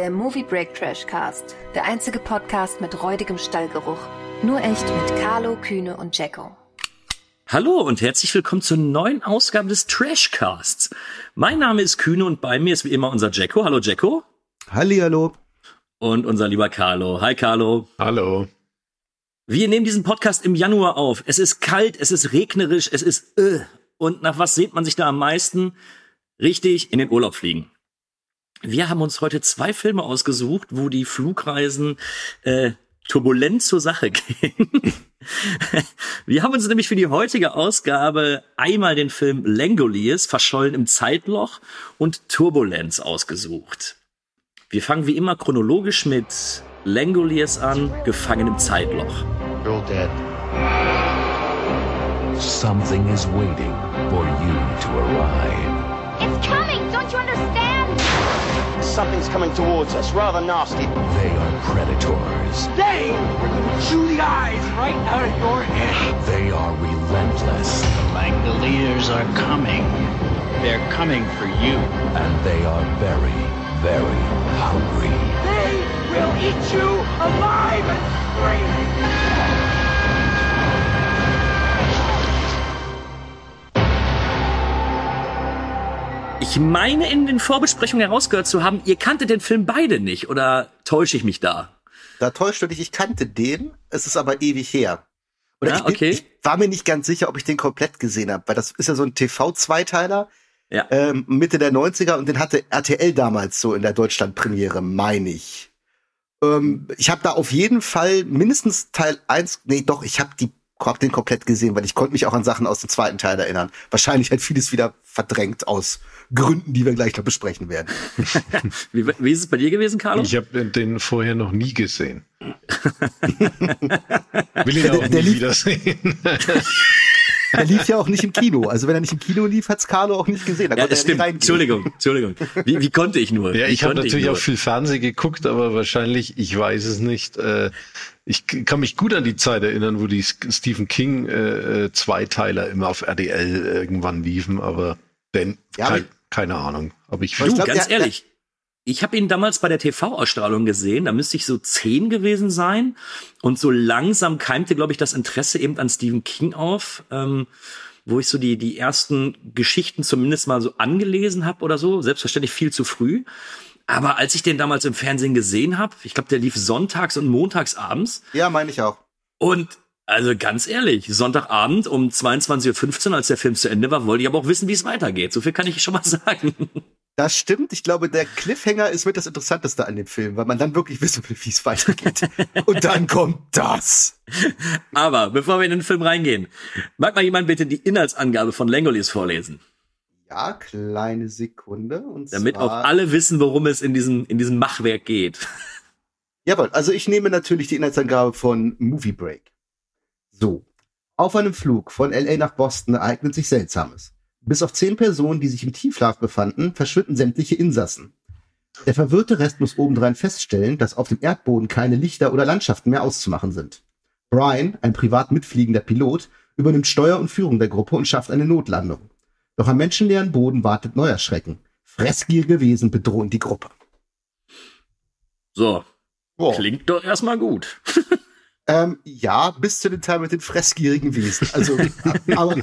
der Movie Break Trash Cast. Der einzige Podcast mit räudigem Stallgeruch. Nur echt mit Carlo, Kühne und Jacko. Hallo und herzlich willkommen zur neuen Ausgabe des Trashcasts. Mein Name ist Kühne und bei mir ist wie immer unser Jacko. Hallo Jacko. Hallihallo. Und unser lieber Carlo. Hi Carlo. Hallo. Wir nehmen diesen Podcast im Januar auf. Es ist kalt, es ist regnerisch, es ist äh. Und nach was sehnt man sich da am meisten? Richtig, in den Urlaub fliegen. Wir haben uns heute zwei Filme ausgesucht, wo die Flugreisen äh, turbulent zur Sache gehen. Wir haben uns nämlich für die heutige Ausgabe einmal den Film Langoliers, Verschollen im Zeitloch und Turbulenz ausgesucht. Wir fangen wie immer chronologisch mit Langoliers an, Gefangen im Zeitloch. You're dead. Something is waiting for you to arrive. Something's coming towards us, rather nasty. They are predators. They are gonna chew the eyes right out of your head. They are relentless. The Langoliers are coming. They're coming for you. And they are very, very hungry. They will eat you alive and scream. Ich meine in den Vorbesprechungen herausgehört zu haben, ihr kanntet den Film beide nicht, oder täusche ich mich da? Da täuscht du dich, ich kannte den, es ist aber ewig her. Oder Ja, ich, bin, okay. ich war mir nicht ganz sicher, ob ich den komplett gesehen habe, weil das ist ja so ein TV-Zweiteiler, Ja. ähm, Mitte der 90er und den hatte RTL damals so in der Deutschlandpremiere, meine ich. Ähm, ich habe da auf jeden Fall mindestens Teil eins, nee doch, ich habe die hab den komplett gesehen, weil ich konnte mich auch an Sachen aus dem zweiten Teil erinnern. Wahrscheinlich hat vieles wieder verdrängt aus Gründen, die wir gleich noch besprechen werden. Wie, wie ist es bei dir gewesen, Carlo? Ich habe den vorher noch nie gesehen. Will ihn auch Der- der nie lief- wiedersehen. Er lief ja auch nicht im Kino. Also wenn er nicht im Kino lief, hat's Carlo auch nicht gesehen. Da ja, konnte das er stimmt. Entschuldigung, Entschuldigung. Wie, wie konnte ich nur? Ja, Wie ich habe natürlich auch viel Fernsehen geguckt, aber wahrscheinlich, ich weiß es nicht. Äh, ich kann mich gut an die Zeit erinnern, wo die Stephen King äh, äh, Zweiteiler immer auf RDL irgendwann liefen, aber denn Ja, kein, keine Ahnung. Aber ich, Aber ich Du, glaub, ganz der- ehrlich. Ich habe ihn damals bei der TV-Ausstrahlung gesehen, da müsste ich so zehn gewesen sein. Und so langsam keimte, glaube ich, das Interesse eben an Stephen King auf, ähm, wo ich so die, die ersten Geschichten zumindest mal so angelesen habe oder so. Selbstverständlich viel zu früh. Aber als ich den damals im Fernsehen gesehen habe, ich glaube, der lief sonntags und montags abends. Ja, meine ich auch. Und also ganz ehrlich, Sonntagabend um 22.15 Uhr, als der Film zu Ende war, wollte ich aber auch wissen, wie es weitergeht. So viel kann ich schon mal sagen. Das stimmt. Ich glaube, der Cliffhanger ist mit das Interessanteste an dem Film, weil man dann wirklich wissen will, wie es weitergeht. Und dann kommt das. Aber bevor wir in den Film reingehen, mag mal jemand bitte die Inhaltsangabe von Langoliers vorlesen, Ja, kleine Sekunde. Und damit auch alle wissen, worum es in diesem, in diesem Machwerk geht. Jawohl, also ich nehme natürlich die Inhaltsangabe von Movie Break. So. Auf einem Flug von LA nach Boston ereignet sich Seltsames. Bis auf zehn Personen, die sich im Tiefschlaf befanden, verschwinden sämtliche Insassen. Der verwirrte Rest muss obendrein feststellen, dass auf dem Erdboden keine Lichter oder Landschaften mehr auszumachen sind. Brian, ein privat mitfliegender Pilot, übernimmt Steuer und Führung der Gruppe und schafft eine Notlandung. Doch am menschenleeren Boden wartet neuer Schrecken. Fressgierige Wesen bedrohen die Gruppe. So, Boah. klingt doch erstmal gut. Ähm, ja, bis zu dem Teil mit den fressgierigen Wesen. Also, aber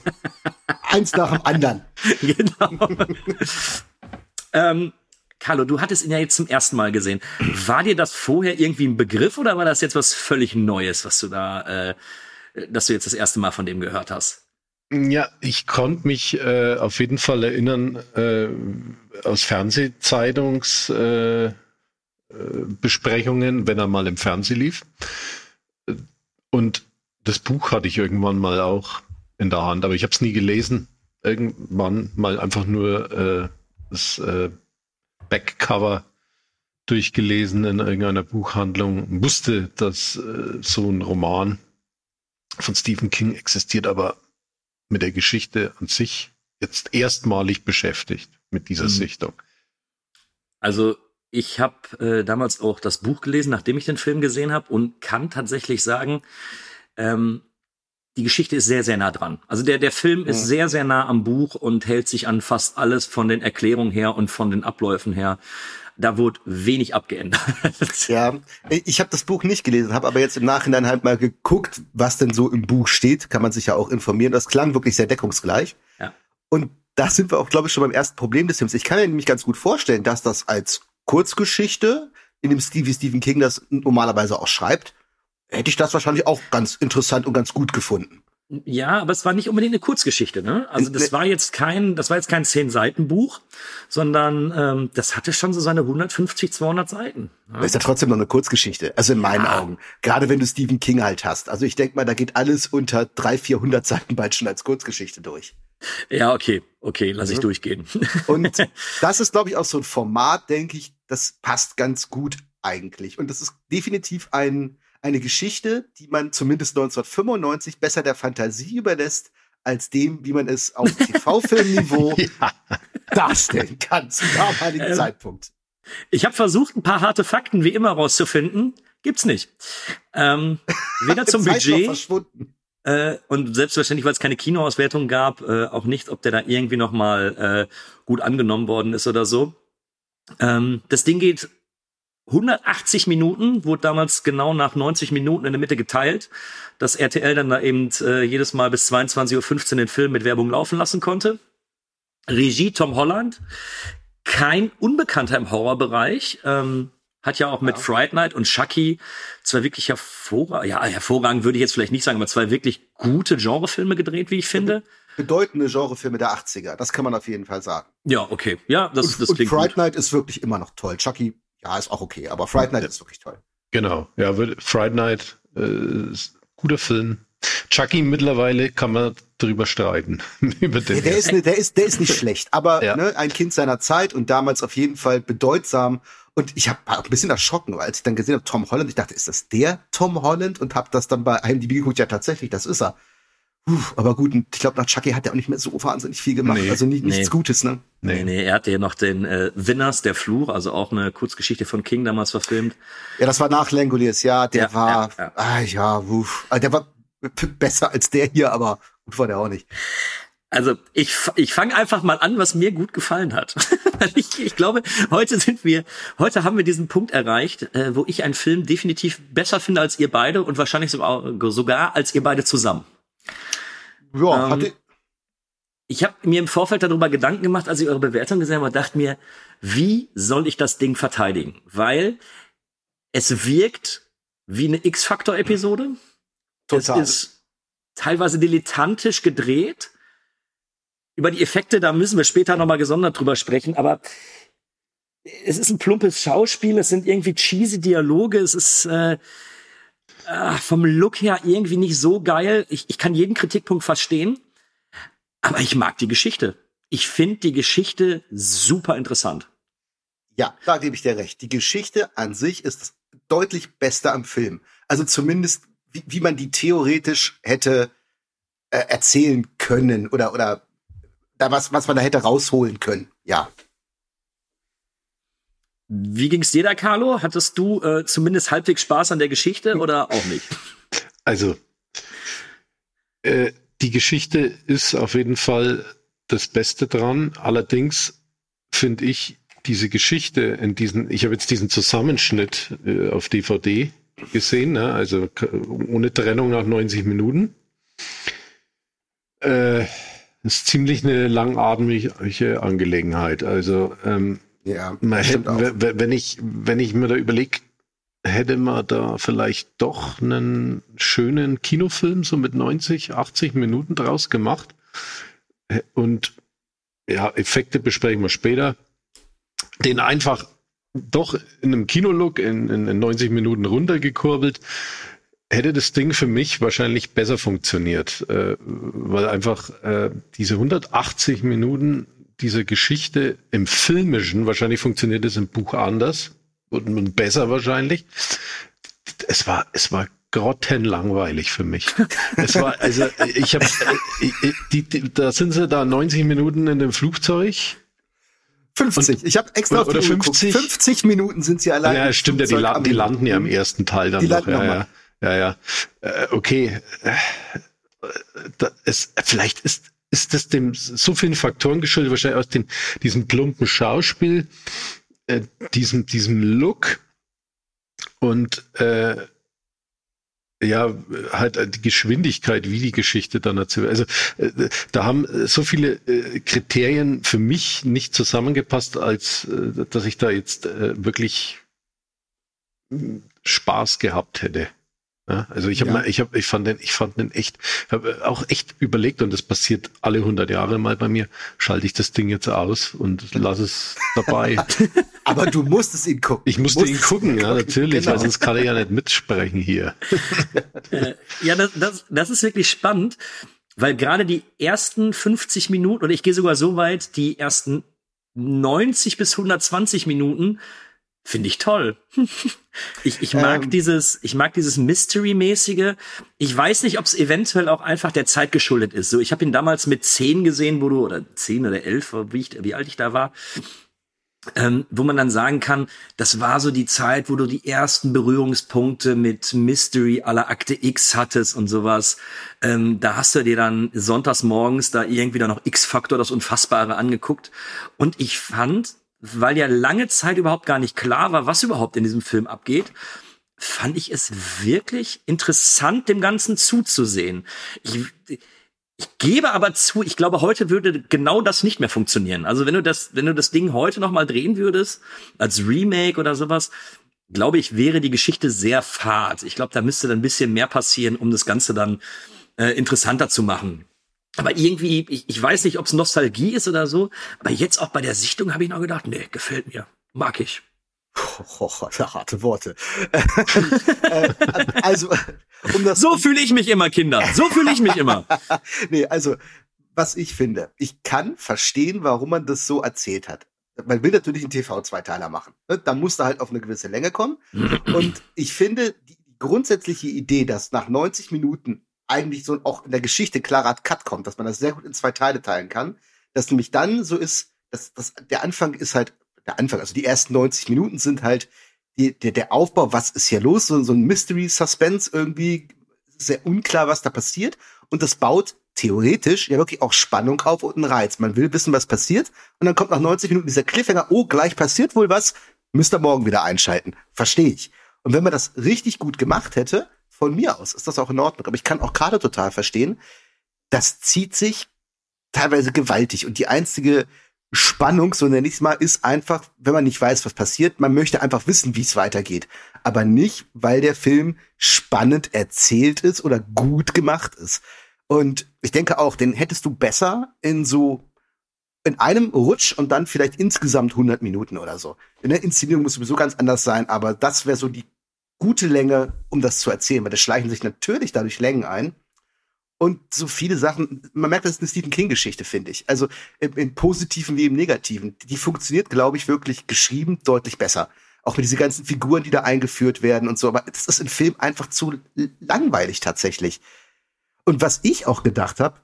eins nach dem anderen. genau. ähm, Carlo, du hattest ihn ja jetzt zum ersten Mal gesehen. War dir das vorher irgendwie ein Begriff oder war das jetzt was völlig Neues, was du da, äh, dass du jetzt das erste Mal von dem gehört hast? Ja, ich konnte mich äh, auf jeden Fall erinnern äh, aus Fernsehzeitungs äh, äh, wenn er mal im Fernsehen lief. Und das Buch hatte ich irgendwann mal auch in der Hand, aber ich habe es nie gelesen. Irgendwann mal einfach nur äh, das äh, Backcover durchgelesen in irgendeiner Buchhandlung. Wusste, dass äh, so ein Roman von Stephen King existiert, aber mit der Geschichte an sich jetzt erstmalig beschäftigt mit dieser Mhm. Sichtung. Also ich habe äh, damals auch das Buch gelesen, nachdem ich den Film gesehen habe und kann tatsächlich sagen, ähm, die Geschichte ist sehr, sehr nah dran. Also der, der Film ist Mhm. sehr, sehr nah am Buch und hält sich an fast alles von den Erklärungen her und von den Abläufen her. da wurde wenig abgeändert. Ja, ich habe das Buch nicht gelesen, habe aber jetzt im Nachhinein halt mal geguckt, was denn so im Buch steht. Kann man sich ja auch informieren. Das klang wirklich sehr deckungsgleich. Ja. Und da sind wir auch, glaube ich, schon beim ersten Problem des Films. Ich kann mir nämlich ganz gut vorstellen, dass das als Kurzgeschichte in dem Stil, wie Stephen King das normalerweise auch schreibt, hätte ich das wahrscheinlich auch ganz interessant und ganz gut gefunden. Ja, aber es war nicht unbedingt eine Kurzgeschichte, ne? Also das Ne- war jetzt kein, das war jetzt kein zehn Seiten Buch, sondern ähm, das hatte schon so seine 150, 200 Seiten. Das ist ja trotzdem noch eine Kurzgeschichte, also in meinen Ja. Augen. Gerade wenn du Stephen King halt hast. Also ich denke mal, da geht alles unter 300, 400 Seiten bald schon als Kurzgeschichte durch. Ja, okay, okay, lass ich durchgehen. Und das ist, glaube ich, auch so ein Format, denke ich, das passt ganz gut eigentlich. Und das ist definitiv ein, eine Geschichte, die man zumindest 1995 besser der Fantasie überlässt, als dem, wie man es auf TV-Filmniveau Ja. darstellen kann zum damaligen Ähm, Zeitpunkt. Ich habe versucht, ein paar harte Fakten wie immer rauszufinden. Gibt's nicht. Ähm, weder zum Budget verschwunden. äh, und selbstverständlich, weil es keine Kinoauswertung gab, äh, auch nicht, ob der da irgendwie noch mal äh, gut angenommen worden ist oder so. Ähm, das Ding geht 180 Minuten, wurde damals genau nach 90 Minuten in der Mitte geteilt, dass RTL dann da eben äh, jedes Mal bis 22.15 Uhr den Film mit Werbung laufen lassen konnte. Regie Tom Holland, kein Unbekannter im Horrorbereich, ähm, hat ja auch mit Fright Night und Chucky zwei wirklich hervorragend, ja, hervorragend würde ich jetzt vielleicht nicht sagen, aber zwei wirklich gute Genrefilme gedreht, wie ich finde. Bedeutende Genrefilme der 80er, das kann man auf jeden Fall sagen. Ja, okay. Ja, das, und das und klingt Fright gut. Night ist wirklich immer noch toll. Chucky, ja, ist auch okay, aber Fright Night ist wirklich toll. Genau, ja, Friday Night, äh, ist ein guter Film. Chucky mittlerweile kann man drüber streiten. Über den Ja, der, ist, ne, der, ist, der ist nicht schlecht, aber Ja. ne, ein Kind seiner Zeit und damals auf jeden Fall bedeutsam. Und ich habe auch ein bisschen erschrocken, weil als ich dann gesehen habe, Tom Holland, ich dachte, ist das der Tom Holland? Und habe das dann bei IMDb geguckt, ja tatsächlich, das ist er. Puh, aber gut, ich glaube, nach Chucky hat er auch nicht mehr so wahnsinnig viel gemacht. Nee. also nicht, nichts Nee. Gutes, ne? Nee, nee, er hatte ja noch den äh, Winners, der Fluch, also auch eine Kurzgeschichte von King damals verfilmt. Ja, das war nach Langoliers, ja, der Ja, war, ja, ja. ah ja, uff, Ah, der war besser als der hier, aber gut war der auch nicht. Also ich, ich fange einfach mal an, was mir gut gefallen hat. Weil ich, ich glaube, heute sind wir, heute haben wir diesen Punkt erreicht, äh, wo ich einen Film definitiv besser finde als ihr beide und wahrscheinlich sogar als ihr beide zusammen. Ja, Ähm, Ich habe mir im Vorfeld darüber Gedanken gemacht, als ich eure Bewertung gesehen habe, und dachte mir, wie soll ich das Ding verteidigen? Weil es wirkt wie eine X-Faktor-Episode. Total. Es ist teilweise dilettantisch gedreht. Über die Effekte, da müssen wir später nochmal gesondert drüber sprechen, aber es ist ein plumpes Schauspiel, es sind irgendwie cheesy Dialoge, es ist äh, ah, vom Look her irgendwie nicht so geil. Ich, ich kann jeden Kritikpunkt verstehen, aber ich mag die Geschichte. Ich finde die Geschichte super interessant. Ja, da gebe ich dir recht. Die Geschichte an sich ist deutlich Beste am Film. Also zumindest, wie, wie man die theoretisch hätte äh, erzählen können oder, oder da was, was man da hätte rausholen können. Ja. Wie ging's dir da, Carlo? Hattest du äh, zumindest halbwegs Spaß an der Geschichte oder auch nicht? Also, äh, die Geschichte ist auf jeden Fall das Beste dran. Allerdings finde ich diese Geschichte in diesen, ich habe jetzt diesen Zusammenschnitt äh, auf DVD gesehen, ne? also ohne Trennung nach 90 Minuten. Äh, ist ziemlich eine langatmige Angelegenheit. Also ähm, Ja, man hätte, wenn ich, wenn ich mir da überlege, hätte man da vielleicht doch einen schönen Kinofilm so mit 90, 80 Minuten draus gemacht. Und ja, Effekte besprechen wir später. Den einfach doch in einem Kinolook in, in, in 90 Minuten runtergekurbelt, hätte das Ding für mich wahrscheinlich besser funktioniert, äh, weil einfach äh, diese 180 Minuten dieser Geschichte im Filmischen, wahrscheinlich funktioniert es im Buch anders und, und besser wahrscheinlich. Es war, es war grottenlangweilig für mich. Es war, also ich habe, da sind sie da 90 Minuten in dem Flugzeug. 50. Ich habe extra oder- oder Uhr geguckt. 50. 50 Minuten sind sie allein. Ja, im stimmt ja, die, la die landen ja im ersten Teil dann Die noch. Ja, ja, ja, ja. Äh, okay. Äh, da, es, vielleicht ist, ist das dem so vielen Faktoren geschuldet, wahrscheinlich aus dem, diesem plumpen Schauspiel. äh, diesem, diesem Look und äh, ja, halt die Geschwindigkeit, wie die Geschichte dann erzählt. Also äh, da haben so viele äh, Kriterien für mich nicht zusammengepasst, als äh, dass ich da jetzt äh, wirklich Spaß gehabt hätte. Ja, also ich habe Ja. ich habe ich fand den ich fand den echt habe auch echt überlegt und das passiert alle 100 Jahre mal bei mir schalte ich das Ding jetzt aus und lass es dabei Aber du musstest ihn gucken. ich musste ihn gucken ja natürlich Genau. weil sonst kann er ja nicht mitsprechen hier Ja, das, das, das ist wirklich spannend, weil gerade die ersten 50 Minuten, oder ich gehe sogar so weit, die ersten 90 bis 120 Minuten finde ich toll. ich, ich mag Ähm. dieses, ich mag dieses Mystery-mäßige. Ich weiß nicht, ob es eventuell auch einfach der Zeit geschuldet ist. So, ich habe ihn damals mit 10 gesehen, wo du, oder 10 oder 11, wie, ich, wie alt ich da war ähm, wo man dann sagen kann, das war so die Zeit, wo du die ersten Berührungspunkte mit Mystery aller Akte X hattest und sowas. Ähm, da hast du dir dann sonntags morgens da irgendwie dann noch X-Faktor, das Unfassbare angeguckt. Und ich fand, weil ja lange Zeit überhaupt gar nicht klar war, was überhaupt in diesem Film abgeht, fand ich es wirklich interessant, dem Ganzen zuzusehen. Ich, ich gebe aber zu, ich glaube, heute würde genau das nicht mehr funktionieren. Also wenn du das, wenn du das Ding heute noch mal drehen würdest, als Remake oder sowas, glaube ich, wäre die Geschichte sehr fad. Ich glaube, da müsste dann ein bisschen mehr passieren, um das Ganze dann äh, interessanter zu machen. Aber irgendwie, ich, ich weiß nicht, ob es Nostalgie ist oder so, aber jetzt auch bei der Sichtung habe ich noch gedacht, nee, gefällt mir. Mag ich. Oh, harte Worte. äh, also, um das So fühle ich mich immer, Kinder. So fühle ich mich immer. nee, also, was ich finde, ich kann verstehen, warum man das so erzählt hat. Man will natürlich einen TV-Zweiteiler machen. ne? Da muss da halt auf eine gewisse Länge kommen. Und ich finde, die grundsätzliche Idee, dass nach 90 Minuten eigentlich so auch in der Geschichte klarer Cut kommt, dass man das sehr gut in zwei Teile teilen kann, dass nämlich dann so ist, dass, dass der Anfang ist halt, der Anfang, also die ersten 90 Minuten sind halt die, der, der Aufbau, was ist hier los, so, so ein Mystery-Suspense irgendwie, sehr unklar, was da passiert. Und das baut theoretisch ja wirklich auch Spannung auf und einen Reiz. Man will wissen, was passiert. Und dann kommt nach 90 Minuten dieser Cliffhanger, oh, gleich passiert wohl was, müsst ihr morgen wieder einschalten. Verstehe ich. Und wenn man das richtig gut gemacht hätte, von mir aus, ist das auch in Ordnung. Aber ich kann auch Kader total verstehen. Das zieht sich teilweise gewaltig. Und die einzige Spannung, so nenne ich es mal, ist einfach, wenn man nicht weiß, was passiert, man möchte einfach wissen, wie es weitergeht. Aber nicht, weil der Film spannend erzählt ist oder gut gemacht ist. Und ich denke auch, den hättest du besser in so in einem Rutsch und dann vielleicht insgesamt 100 Minuten oder so. In der Inszenierung muss sowieso ganz anders sein, aber das wäre so die gute Länge, um das zu erzählen, weil das schleichen sich natürlich dadurch Längen ein. Und so viele Sachen, man merkt, das ist eine Stephen King-Geschichte, finde ich. Also im, im Positiven wie im Negativen. Die funktioniert, glaube ich, wirklich geschrieben deutlich besser. Auch mit diesen ganzen Figuren, die da eingeführt werden und so. Aber das ist im Film einfach zu langweilig tatsächlich. Und was ich auch gedacht habe,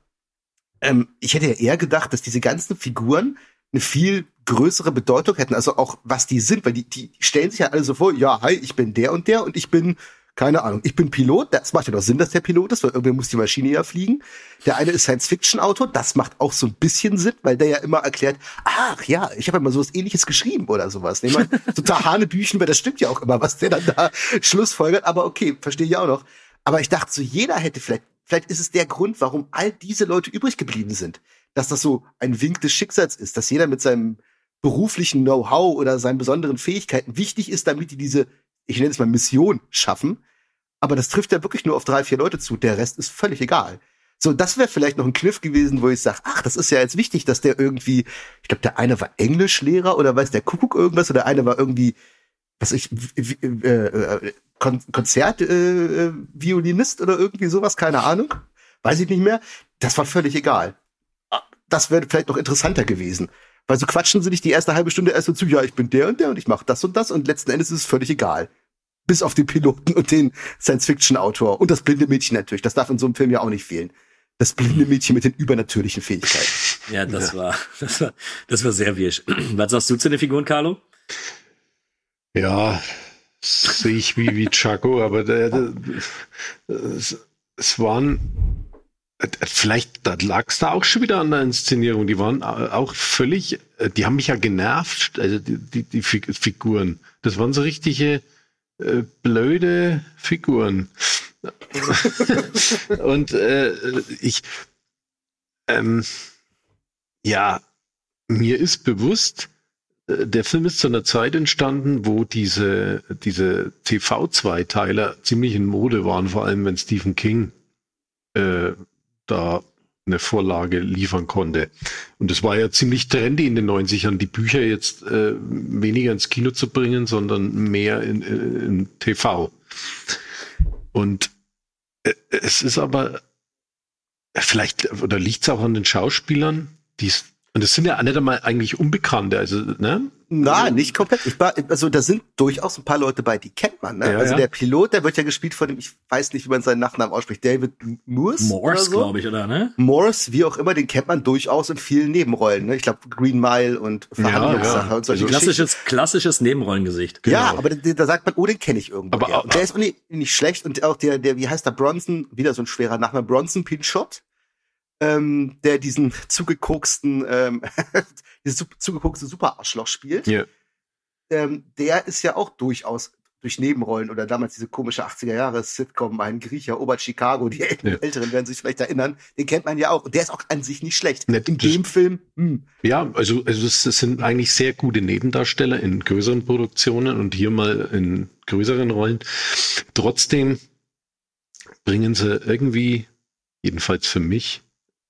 ähm, ich hätte ja eher gedacht, dass diese ganzen Figuren eine viel größere Bedeutung hätten, also auch was die sind, weil die, die stellen sich ja alle so vor, ja, hi, ich bin der und der und ich bin, keine Ahnung, ich bin Pilot, das macht ja doch Sinn, dass der Pilot ist, weil irgendwer muss die Maschine ja fliegen. Der eine ist Science-Fiction-Autor, das macht auch so ein bisschen Sinn, weil der ja immer erklärt, ach ja, ich habe ja mal sowas ähnliches geschrieben oder sowas. Nee, man, total Hanebüchen, weil das stimmt ja auch immer, was der dann da schlussfolgert, aber okay, verstehe ich auch noch. Aber ich dachte so, jeder hätte vielleicht, vielleicht ist es der Grund, warum all diese Leute übrig geblieben sind. Dass das so ein Wink des Schicksals ist, dass jeder mit seinem beruflichen Know-how oder seinen besonderen Fähigkeiten wichtig ist, damit die diese, ich nenne es mal Mission schaffen. Aber das trifft ja wirklich nur auf drei, vier Leute zu. Der Rest ist völlig egal. So, das wäre vielleicht noch ein Kniff gewesen, wo ich sage, ach, das ist ja jetzt wichtig, dass der irgendwie, ich glaube, der eine war Englischlehrer oder weiß der Kuckuck irgendwas oder der eine war irgendwie, was ich, äh, Kon Konzertviolinist äh, äh, oder irgendwie sowas, keine Ahnung. Weiß ich nicht mehr. Das war völlig egal. Das wäre vielleicht noch interessanter gewesen. Weil so quatschen sie nicht die erste halbe Stunde erst so zu, ja, ich bin der und der und ich mache das und das und letzten Endes ist es völlig egal. Bis auf den Piloten und den Science-Fiction-Autor und das blinde Mädchen natürlich. Das darf in so einem Film ja auch nicht fehlen. Das blinde Mädchen mit den übernatürlichen Fähigkeiten. Ja, das war, das war, das war sehr wirsch. Was sagst du zu den Figuren, Carlo? Ja, sehe ich wie, wie Chaco, aber der, der, es, es waren, Äh, Vielleicht da lag es da auch schon wieder an der Inszenierung. Die waren au- auch völlig, äh, die haben mich ja genervt, also die, die, die Fig- Figuren. Das waren so richtige äh, blöde Figuren. Und äh, ich, ähm, ja, mir ist bewusst, äh, der Film ist zu einer Zeit entstanden, wo diese, diese TV-Zweiteiler ziemlich in Mode waren, vor allem wenn Stephen King äh, da eine Vorlage liefern konnte. Und es war ja ziemlich trendy in den 90ern, die Bücher jetzt äh, weniger ins Kino zu bringen, sondern mehr in, in, in TV. Und äh, es ist aber vielleicht, oder liegt es auch an den Schauspielern, die es und es sind ja nicht einmal eigentlich Unbekannte, also, ne? Na, nicht komplett. Ich war, also da sind durchaus ein paar Leute bei, die kennt man. Ne? Ja, also ja. der Pilot, der wird ja gespielt von dem, ich weiß nicht, wie man seinen Nachnamen ausspricht, David Morse. Morse, so. glaube ich, oder ne? Morse, wie auch immer, den kennt man durchaus in vielen Nebenrollen. Ne? Ich glaube Green Mile und Verhandlungssache ja. und solche Also klassisches, klassisches Nebenrollengesicht. Ja, Genau. aber da, da sagt man, oh, den kenne ich irgendwo. Aber auch- Und der ist auch nicht, nicht schlecht und auch der, der, wie heißt der, Bronson, wieder so ein schwerer Nachname, Bronson Pinchot, ähm, der diesen zugekoksten, ähm, dieses zugekokste Superarschloch spielt. Ja. Ähm, der ist ja auch durchaus durch Nebenrollen oder damals diese komische 80er Jahre Sitcom, ein Griecher, Ober Chicago, die äl Ja. Älteren werden sich vielleicht erinnern, den kennt man ja auch. Und der ist auch an sich nicht schlecht. Nett, In dem Film, hm, Ja, also, also es, es sind eigentlich sehr gute Nebendarsteller in größeren Produktionen und hier mal in größeren Rollen. Trotzdem bringen sie irgendwie, jedenfalls für mich,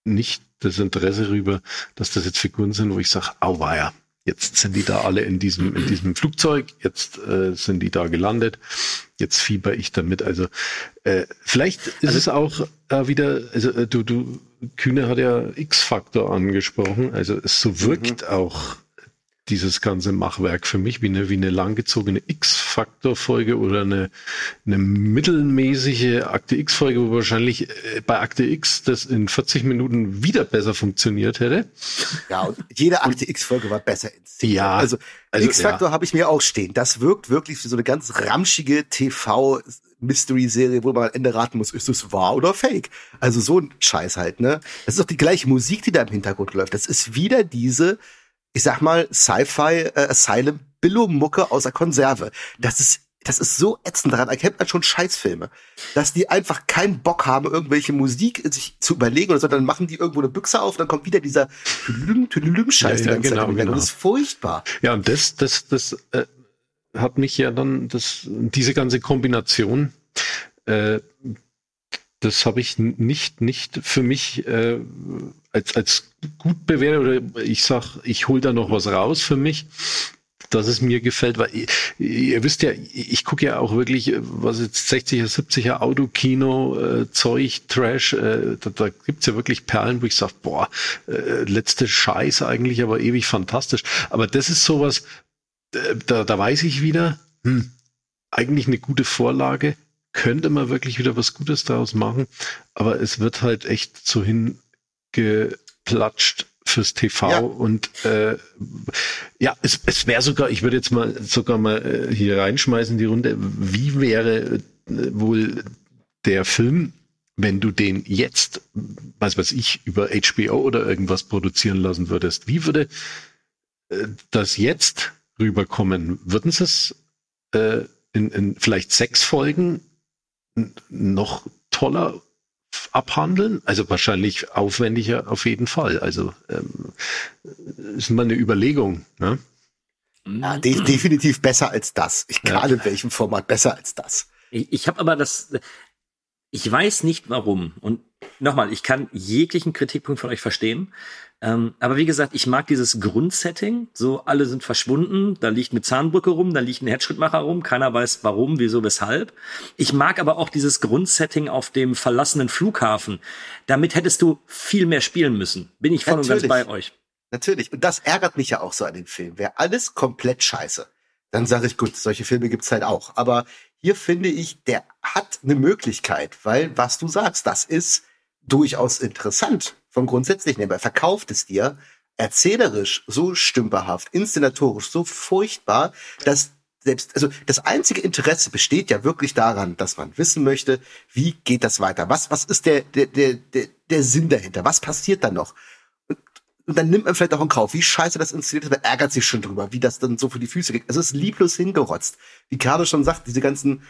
nicht das Interesse rüber, dass das jetzt Figuren sind, wo ich sage, auweia, jetzt sind die da alle in diesem, in diesem Flugzeug, jetzt äh, sind die da gelandet, jetzt fieber ich damit. Also äh, vielleicht ist es auch äh, wieder, also äh, du, du, Kühne hat ja X-Faktor angesprochen, also es so wirkt auch dieses ganze Machwerk für mich wie eine, wie eine langgezogene X-Faktor-Folge oder eine, eine mittelmäßige Akte X-Folge, wo wahrscheinlich äh, bei Akte X das in 40 Minuten wieder besser funktioniert hätte. ja, und jede Akte X-Folge war besser inszeniert. Ja, also, also, X-Factor habe ich mir auch stehen. Das wirkt wirklich wie so eine ganz ramschige TV-Mystery-Serie, wo man am Ende raten muss, ist es wahr oder fake? Also so ein Scheiß halt, ne? Das ist doch die gleiche Musik, die da im Hintergrund läuft. Das ist wieder diese, ich sag mal, Sci-Fi äh, Asylum Billo-Mucke aus der Konserve. Das ist das ist so ätzend, daran erkennt man schon Scheißfilme. Dass die einfach keinen Bock haben, irgendwelche Musik sich zu überlegen, oder so, dann machen die irgendwo eine Büchse auf, dann kommt wieder dieser Tüdelüm, Tüdelüm Scheiß Ja, die ja, genau, genau. Das ist furchtbar. Ja, und das, das, das äh, hat mich ja dann, das, diese ganze Kombination, äh, das habe ich nicht, nicht für mich äh, als, als gut bewertet oder ich sag, ich hol da noch was raus für mich, dass es mir gefällt, weil ihr, wisst ja, ich gucke ja auch wirklich, was jetzt 60er, 70er Autokino, äh, Zeug, Trash, äh, da, da gibt's ja wirklich Perlen, wo ich sage, boah, äh, letzte Scheiß eigentlich, aber ewig fantastisch. Aber das ist sowas, äh, da, da weiß ich wieder, hm, eigentlich eine gute Vorlage, könnte man wirklich wieder was Gutes daraus machen, aber es wird halt echt so hingeplatscht fürs TV Ja. und äh, ja, es, es wäre sogar, ich würde jetzt mal sogar mal äh, hier reinschmeißen die Runde, wie wäre äh, wohl der Film, wenn du den jetzt, was weiß ich, über HBO oder irgendwas produzieren lassen würdest, wie würde äh, das jetzt rüberkommen? Würden sie es äh, in, in vielleicht sechs Folgen noch toller abhandeln? Also wahrscheinlich aufwendiger auf jeden Fall. Also ähm, ist mal eine Überlegung. Ne? Ja, de definitiv besser als das. Ich, Egal in welchem Format, besser als das. Ich, ich habe aber das, ich weiß nicht warum. Und nochmal, ich kann jeglichen Kritikpunkt von euch verstehen. Ähm, aber wie gesagt, ich mag dieses Grundsetting. So, alle sind verschwunden, da liegt eine Zahnbrücke rum, da liegt ein Herzschrittmacher rum, keiner weiß warum, wieso, weshalb. Ich mag aber auch dieses Grundsetting auf dem verlassenen Flughafen. Damit hättest du viel mehr spielen müssen. Bin ich voll und ganz Natürlich. bei euch. Natürlich. Und das ärgert mich ja auch so an den Film. Wäre alles komplett scheiße, dann sage ich, gut, solche Filme gibt's halt auch. Aber hier finde ich, der hat eine Möglichkeit, weil, was du sagst, das ist durchaus interessant vom Grundsätzlichen her. Er verkauft es dir erzählerisch so stümperhaft, inszenatorisch so furchtbar, dass selbst, also das einzige Interesse besteht ja wirklich daran, dass man wissen möchte, wie geht das weiter? Was, was ist der, der, der, der, der Sinn dahinter? Was passiert da noch? Und, und dann nimmt man vielleicht auch in Kauf, wie scheiße das inszeniert ist, man ärgert sich schon drüber, wie das dann so für die Füße geht. Also es ist lieblos hingerotzt. Wie gerade schon sagt, diese ganzen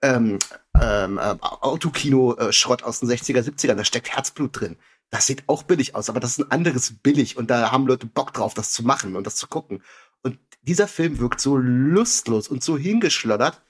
ähm, ähm, äh, Autokino-Schrott aus den 60er, 70er, da steckt Herzblut drin. Das sieht auch billig aus, aber das ist ein anderes billig und da haben Leute Bock drauf, das zu machen und das zu gucken. Und dieser Film wirkt so lustlos und so hingeschloddert.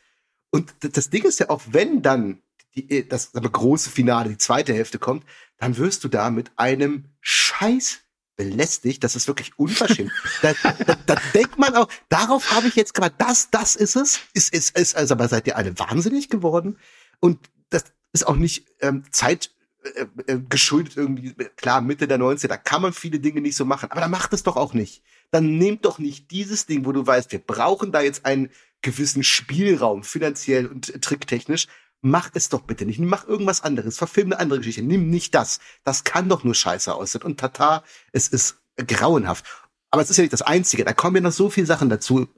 Und das Ding ist ja auch, wenn dann die, das, das große Finale, die zweite Hälfte kommt, dann wirst du da mit einem Scheiß belästigt, das ist wirklich unverschämt. da, da, da denkt man auch, darauf habe ich jetzt gerade, das, das ist es, ist, ist, ist, also aber seid ihr alle wahnsinnig geworden? Und das ist auch nicht ähm, Zeit äh, äh, geschuldet irgendwie, klar, Mitte der 90er, da kann man viele Dinge nicht so machen, aber da macht es doch auch nicht. Dann nehmt doch nicht dieses Ding, wo du weißt, wir brauchen da jetzt einen gewissen Spielraum, finanziell und tricktechnisch, mach es doch bitte nicht. Mach irgendwas anderes. Verfilm eine andere Geschichte. Nimm nicht das. Das kann doch nur scheiße aussehen. Und Tata, es ist grauenhaft. Aber es ist ja nicht das Einzige. Da kommen ja noch so viele Sachen dazu.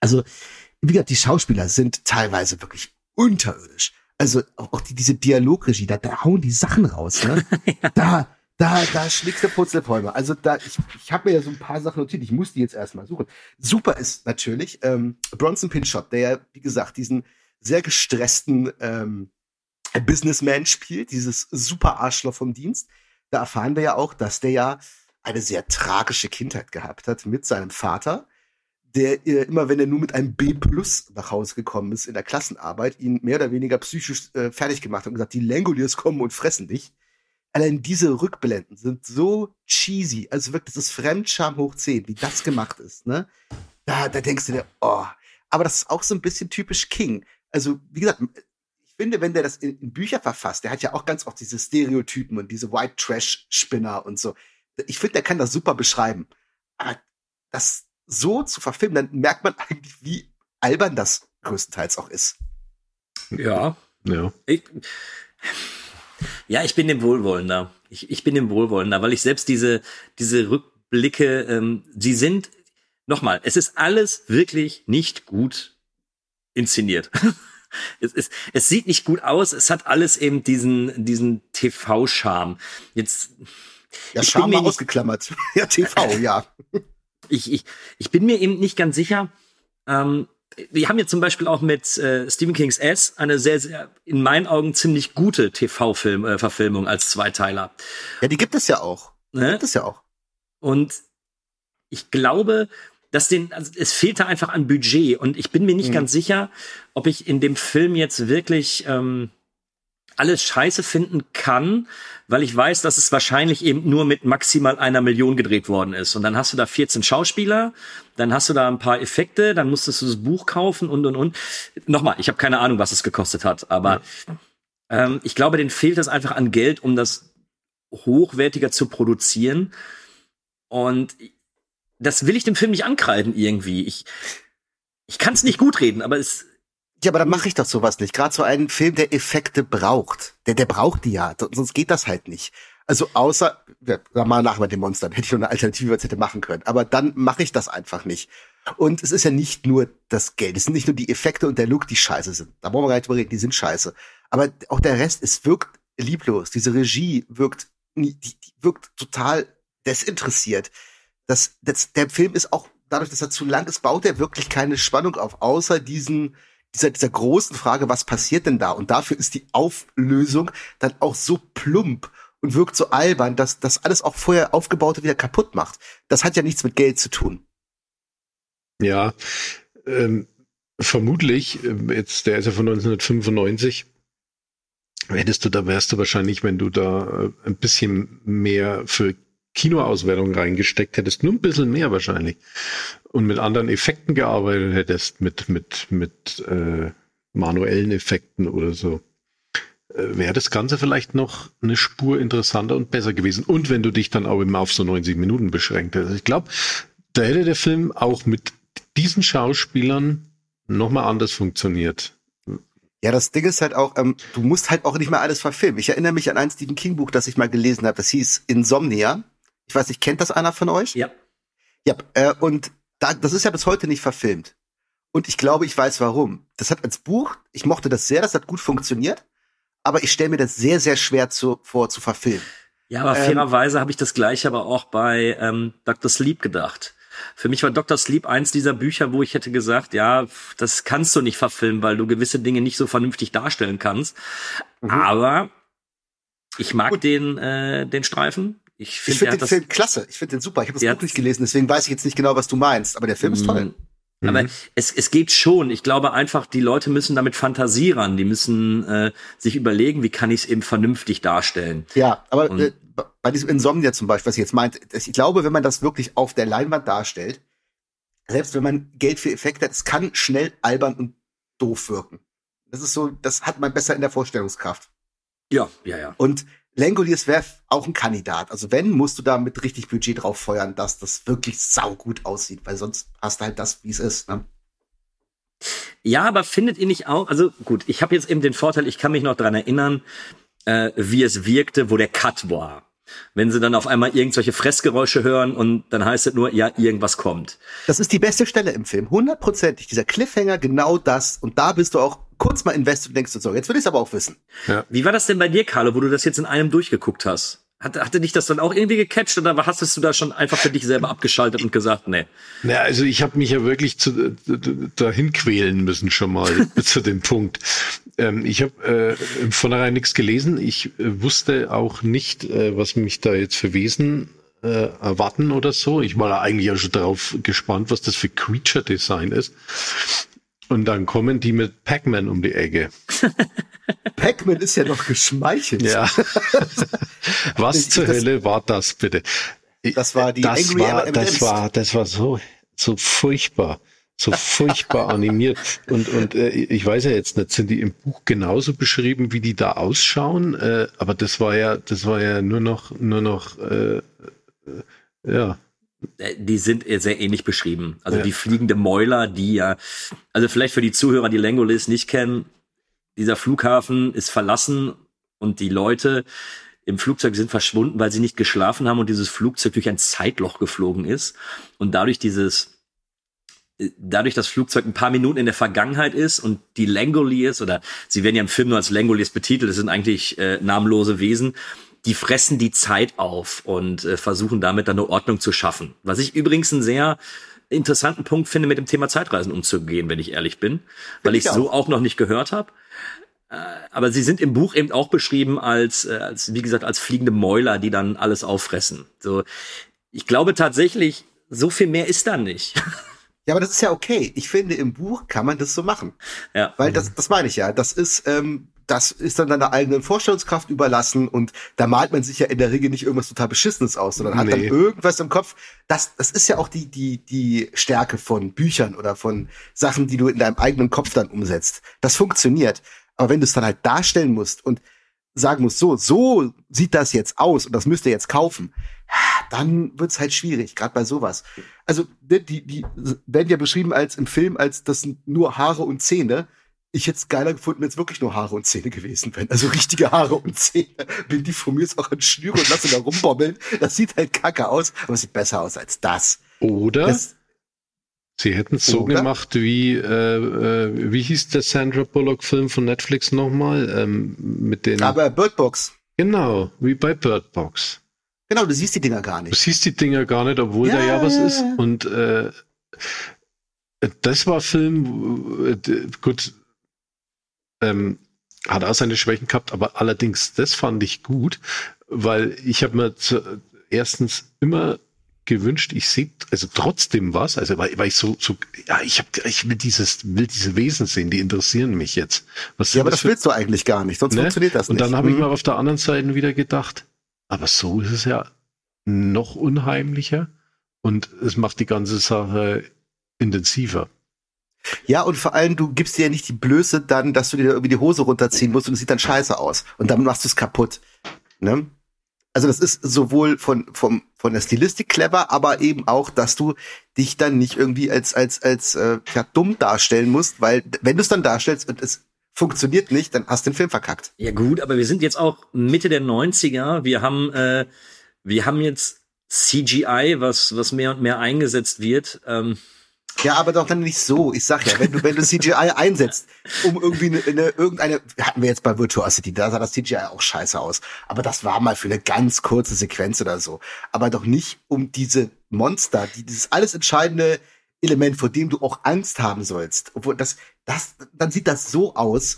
Also, wie gesagt, die Schauspieler sind teilweise wirklich unterirdisch. Also auch die, diese Dialogregie, da, da hauen die Sachen raus. Ne? ja. Da, da, da schlägst du Putzelbäume. Also da, ich, ich habe mir ja so ein paar Sachen notiert. Ich muss die jetzt erstmal suchen. Super ist natürlich ähm, Bronson Pinchot, der ja, wie gesagt, diesen sehr gestressten ähm, Businessman spielt, dieses super Arschloch vom Dienst. Da erfahren wir ja auch, dass der ja eine sehr tragische Kindheit gehabt hat mit seinem Vater, der äh, immer, wenn er nur mit einem B plus nach Hause gekommen ist in der Klassenarbeit, ihn mehr oder weniger psychisch äh, fertig gemacht hat und gesagt, die Langoliers kommen und fressen dich. Allein diese Rückblenden sind so cheesy, also wirklich, das ist Fremdscham hoch 10, wie das gemacht ist, ne? Da, da denkst du dir, oh. Aber das ist auch so ein bisschen typisch King also wie gesagt, ich finde, wenn der das in, in Bücher verfasst, der hat ja auch ganz oft diese Stereotypen und diese White Trash Spinner und so. Ich finde, der kann das super beschreiben. Aber das so zu verfilmen, dann merkt man eigentlich, wie albern das größtenteils auch ist. Ja. Ja. Ich, ja, ich bin dem Wohlwollender. Ich, ich bin dem Wohlwollender, weil ich selbst diese, diese Rückblicke, ähm, sie sind, nochmal, es ist alles wirklich nicht gut inszeniert. es, es, es sieht nicht gut aus, es hat alles eben diesen, diesen TV-Charme. Jetzt. Ja, Charme ausgeklammert. ja, TV, ja. Ich, ich, ich bin mir eben nicht ganz sicher. Ähm, wir haben jetzt zum Beispiel auch mit äh, Stephen Kings S eine sehr, sehr, in meinen Augen ziemlich gute TV-Verfilmung äh, als Zweiteiler. Ja, die gibt es ja auch. Ne? Gibt es ja auch. Und ich glaube, dass den, also es fehlte einfach an Budget und ich bin mir nicht mhm. ganz sicher, ob ich in dem Film jetzt wirklich ähm, alles scheiße finden kann, weil ich weiß, dass es wahrscheinlich eben nur mit maximal einer Million gedreht worden ist. Und dann hast du da 14 Schauspieler, dann hast du da ein paar Effekte, dann musstest du das Buch kaufen und und und. Nochmal, ich habe keine Ahnung, was es gekostet hat, aber ähm, ich glaube, denen fehlt es einfach an Geld, um das hochwertiger zu produzieren. Und das will ich dem Film nicht ankreiden irgendwie. Ich, ich kann es nicht gut reden, aber es. Ja, aber dann mache ich doch sowas nicht. Gerade so einen Film, der Effekte braucht. Der, der braucht die ja. Sonst geht das halt nicht. Also außer, ja, mal nach mit den Monstern, hätte ich noch eine Alternative, was hätte machen können. Aber dann mache ich das einfach nicht. Und es ist ja nicht nur das Geld, es sind nicht nur die Effekte und der Look, die scheiße sind. Da wollen wir gar nicht drüber reden, die sind scheiße. Aber auch der Rest, es wirkt lieblos. Diese Regie wirkt, die, die wirkt total desinteressiert das, das, der Film ist auch, dadurch, dass er zu lang ist, baut er wirklich keine Spannung auf, außer diesen, dieser, dieser großen Frage, was passiert denn da? Und dafür ist die Auflösung dann auch so plump und wirkt so albern, dass das alles auch vorher aufgebaute wieder kaputt macht. Das hat ja nichts mit Geld zu tun. Ja, ähm, vermutlich, ähm, jetzt, der ist ja von 1995, hättest du da, wärst du wahrscheinlich, wenn du da äh, ein bisschen mehr für Kinoauswertung reingesteckt hättest, nur ein bisschen mehr wahrscheinlich, und mit anderen Effekten gearbeitet hättest, mit, mit, mit äh, manuellen Effekten oder so, äh, wäre das Ganze vielleicht noch eine Spur interessanter und besser gewesen. Und wenn du dich dann auch immer auf so 90 Minuten beschränkt hättest. Ich glaube, da hätte der Film auch mit diesen Schauspielern nochmal anders funktioniert. Ja, das Ding ist halt auch, ähm, du musst halt auch nicht mal alles verfilmen. Ich erinnere mich an ein Stephen King Buch, das ich mal gelesen habe. Das hieß Insomnia. Ich weiß nicht, kennt das einer von euch? Ja. Ja, äh, und da, das ist ja bis heute nicht verfilmt. Und ich glaube, ich weiß warum. Das hat als Buch, ich mochte das sehr, das hat gut funktioniert, aber ich stelle mir das sehr, sehr schwer zu, vor zu verfilmen. Ja, aber Ähm, fairerweise habe ich das gleiche aber auch bei ähm, Dr. Sleep gedacht. Für mich war Dr. Sleep eins dieser Bücher, wo ich hätte gesagt, ja, das kannst du nicht verfilmen, weil du gewisse Dinge nicht so vernünftig darstellen kannst. Mhm. Aber ich mag den, äh, den Streifen. Ich finde, er den das Film klasse. Ich finde den super. Ich habe das Buch nicht gelesen, deswegen weiß ich jetzt nicht genau, was du meinst. Aber der Film ist toll. Mhm. Aber es, es geht schon. Ich glaube einfach, die Leute müssen damit fantasieren. Die müssen äh, sich überlegen, wie kann ich es eben vernünftig darstellen. Ja, aber Und- äh, bei diesem Insomnia zum Beispiel, was ich jetzt meinte, ich glaube, wenn man das wirklich auf der Leinwand darstellt, selbst wenn man Geld für Effekte hat, es kann schnell albern und doof wirken. Das ist so, das hat man besser in der Vorstellungskraft. Ja, ja, ja. Und Langoliers wäre auch ein Kandidat. Also wenn, musst du da mit richtig Budget drauf feuern, dass das wirklich saugut aussieht, weil sonst hast du halt das, wie es ist. Ne? Ja, aber findet ihr nicht auch, also gut, ich habe jetzt eben den Vorteil, ich kann mich noch dran erinnern, äh, wie es wirkte, wo der Cut war. Wenn sie dann auf einmal irgendwelche Fressgeräusche hören und dann heißt es nur, ja, irgendwas kommt. Das ist die beste Stelle im Film. Hundertprozentig. Dieser Cliffhanger, genau das. Und da bist du auch kurz mal invested und denkst du so, jetzt will ich es aber auch wissen. Wie war das denn bei dir, Carlo, wo du das jetzt in einem durchgeguckt hast? Hatte, hatte dich das dann auch irgendwie gecatcht oder hast du da schon einfach für dich selber abgeschaltet und gesagt, nee? Ja, also ich habe mich ja wirklich zu, dahin quälen müssen schon mal zu dem Punkt. Ähm, ich habe äh, im Vornherein nichts gelesen. Ich äh, wusste auch nicht, äh, was mich da jetzt für Wesen äh, erwarten oder so. Ich war da eigentlich ja schon darauf gespannt, was das für Creature Design ist. Und dann kommen die mit Pac-Man um die Ecke. Pac-Man ist ja noch geschmeichelt. Ja. was zur das- Hölle war das bitte? Das war die das Angry war, das war, das war so, so furchtbar, so furchtbar animiert. Und, und äh, ich weiß ja jetzt nicht, sind die im Buch genauso beschrieben, wie die da ausschauen? Äh, aber das war ja, das war ja nur noch, nur noch, äh, äh, ja. Äh, Die sind sehr ähnlich beschrieben. Also Ja. die fliegende Mäuler, die ja, also vielleicht für die Zuhörer, die Langolis nicht kennen, dieser Flughafen ist verlassen und die Leute im Flugzeug sind verschwunden, weil sie nicht geschlafen haben und dieses Flugzeug durch ein Zeitloch geflogen ist und dadurch dieses äh, dadurch das Flugzeug ein paar Minuten in der Vergangenheit ist und die Langoliers oder sie werden ja im Film nur als Langoliers betitelt, das sind eigentlich äh, namenlose Wesen, die fressen die Zeit auf und äh, versuchen damit dann eine Ordnung zu schaffen. Was ich übrigens einen sehr interessanten Punkt finde, mit dem Thema Zeitreisen umzugehen, wenn ich ehrlich bin, weil ich ich so auch noch nicht gehört habe. Äh, Aber sie sind im Buch eben auch beschrieben als, äh, als, wie gesagt, als fliegende Mäuler, die dann alles auffressen. So, ich glaube tatsächlich, so viel mehr ist da nicht. Ja, aber das ist ja okay. Ich finde, im Buch kann man das so machen. ja. Weil das, das meine ich ja. Das ist, ähm, das ist dann deiner eigenen Vorstellungskraft überlassen und da malt man sich ja in der Regel nicht irgendwas total Beschissenes aus, sondern hat dann Nee. irgendwas im Kopf. Das, das ist ja auch die, die, die Stärke von Büchern oder von Sachen, die du in deinem eigenen Kopf dann umsetzt. Das funktioniert. Aber wenn du es dann halt darstellen musst und sagen musst, so, so sieht das jetzt aus und das müsst ihr jetzt kaufen, dann wird's halt schwierig, gerade bei sowas. Also die, die, die werden ja beschrieben als im Film, als das sind nur Haare und Zähne. Ich hätte es geiler gefunden, wenn es wirklich nur Haare und Zähne gewesen wären. Also richtige Haare und Zähne. Bin die von mir jetzt auch an Schnüre und lasse da rumbobbeln. Das sieht halt kacke aus, aber es sieht besser aus als das. Oder das sie hätten es so Oder? gemacht wie, äh, äh, wie hieß der Sandra Bullock-Film von Netflix nochmal? Ähm, mit den, aber Bird Box, genau, wie bei Bird Box. genau, du siehst die Dinger gar Du nicht. siehst die Dinger gar nicht, obwohl Ja, da ja was ja, ist. ja. Und äh, das war Film, äh, gut, ähm, hat auch seine Schwächen gehabt, aber allerdings, das fand ich gut, weil ich habe mir zu, erstens immer gewünscht, ich sehe also trotzdem was, also weil, weil ich so, so ja, ich habe, ich will dieses, will diese Wesen sehen, die interessieren mich jetzt. Was Ja, aber das für- willst du eigentlich gar nicht, sonst Ne? funktioniert das und nicht. dann habe ich Mhm. mal auf der anderen Seite wieder gedacht, aber so ist es ja noch unheimlicher und es macht die ganze Sache intensiver. Ja, und vor allem, du gibst dir ja nicht die Blöße dann, dass du dir irgendwie die Hose runterziehen musst und es sieht dann scheiße aus. Und damit machst du es kaputt. Ne? Also das ist sowohl von, vom, von der Stilistik clever, aber eben auch, dass du dich dann nicht irgendwie als, als, als äh, ja, dumm darstellen musst, weil wenn du es dann darstellst und es funktioniert nicht, dann hast du den Film verkackt. Ja gut, aber wir sind jetzt auch Mitte der 90er. Wir haben, äh, wir haben jetzt CGI, was, was mehr und mehr eingesetzt wird. Ähm, Ja, aber doch dann nicht so. Ich sag ja, wenn du, wenn du CGI einsetzt, um irgendwie eine, eine irgendeine, hatten wir jetzt bei Virtuosity, da sah das CGI auch scheiße aus. Aber das war mal für eine ganz kurze Sequenz oder so. Aber doch nicht um diese Monster, die dieses alles entscheidende Element, vor dem du auch Angst haben sollst. Obwohl das, das, dann sieht das so aus.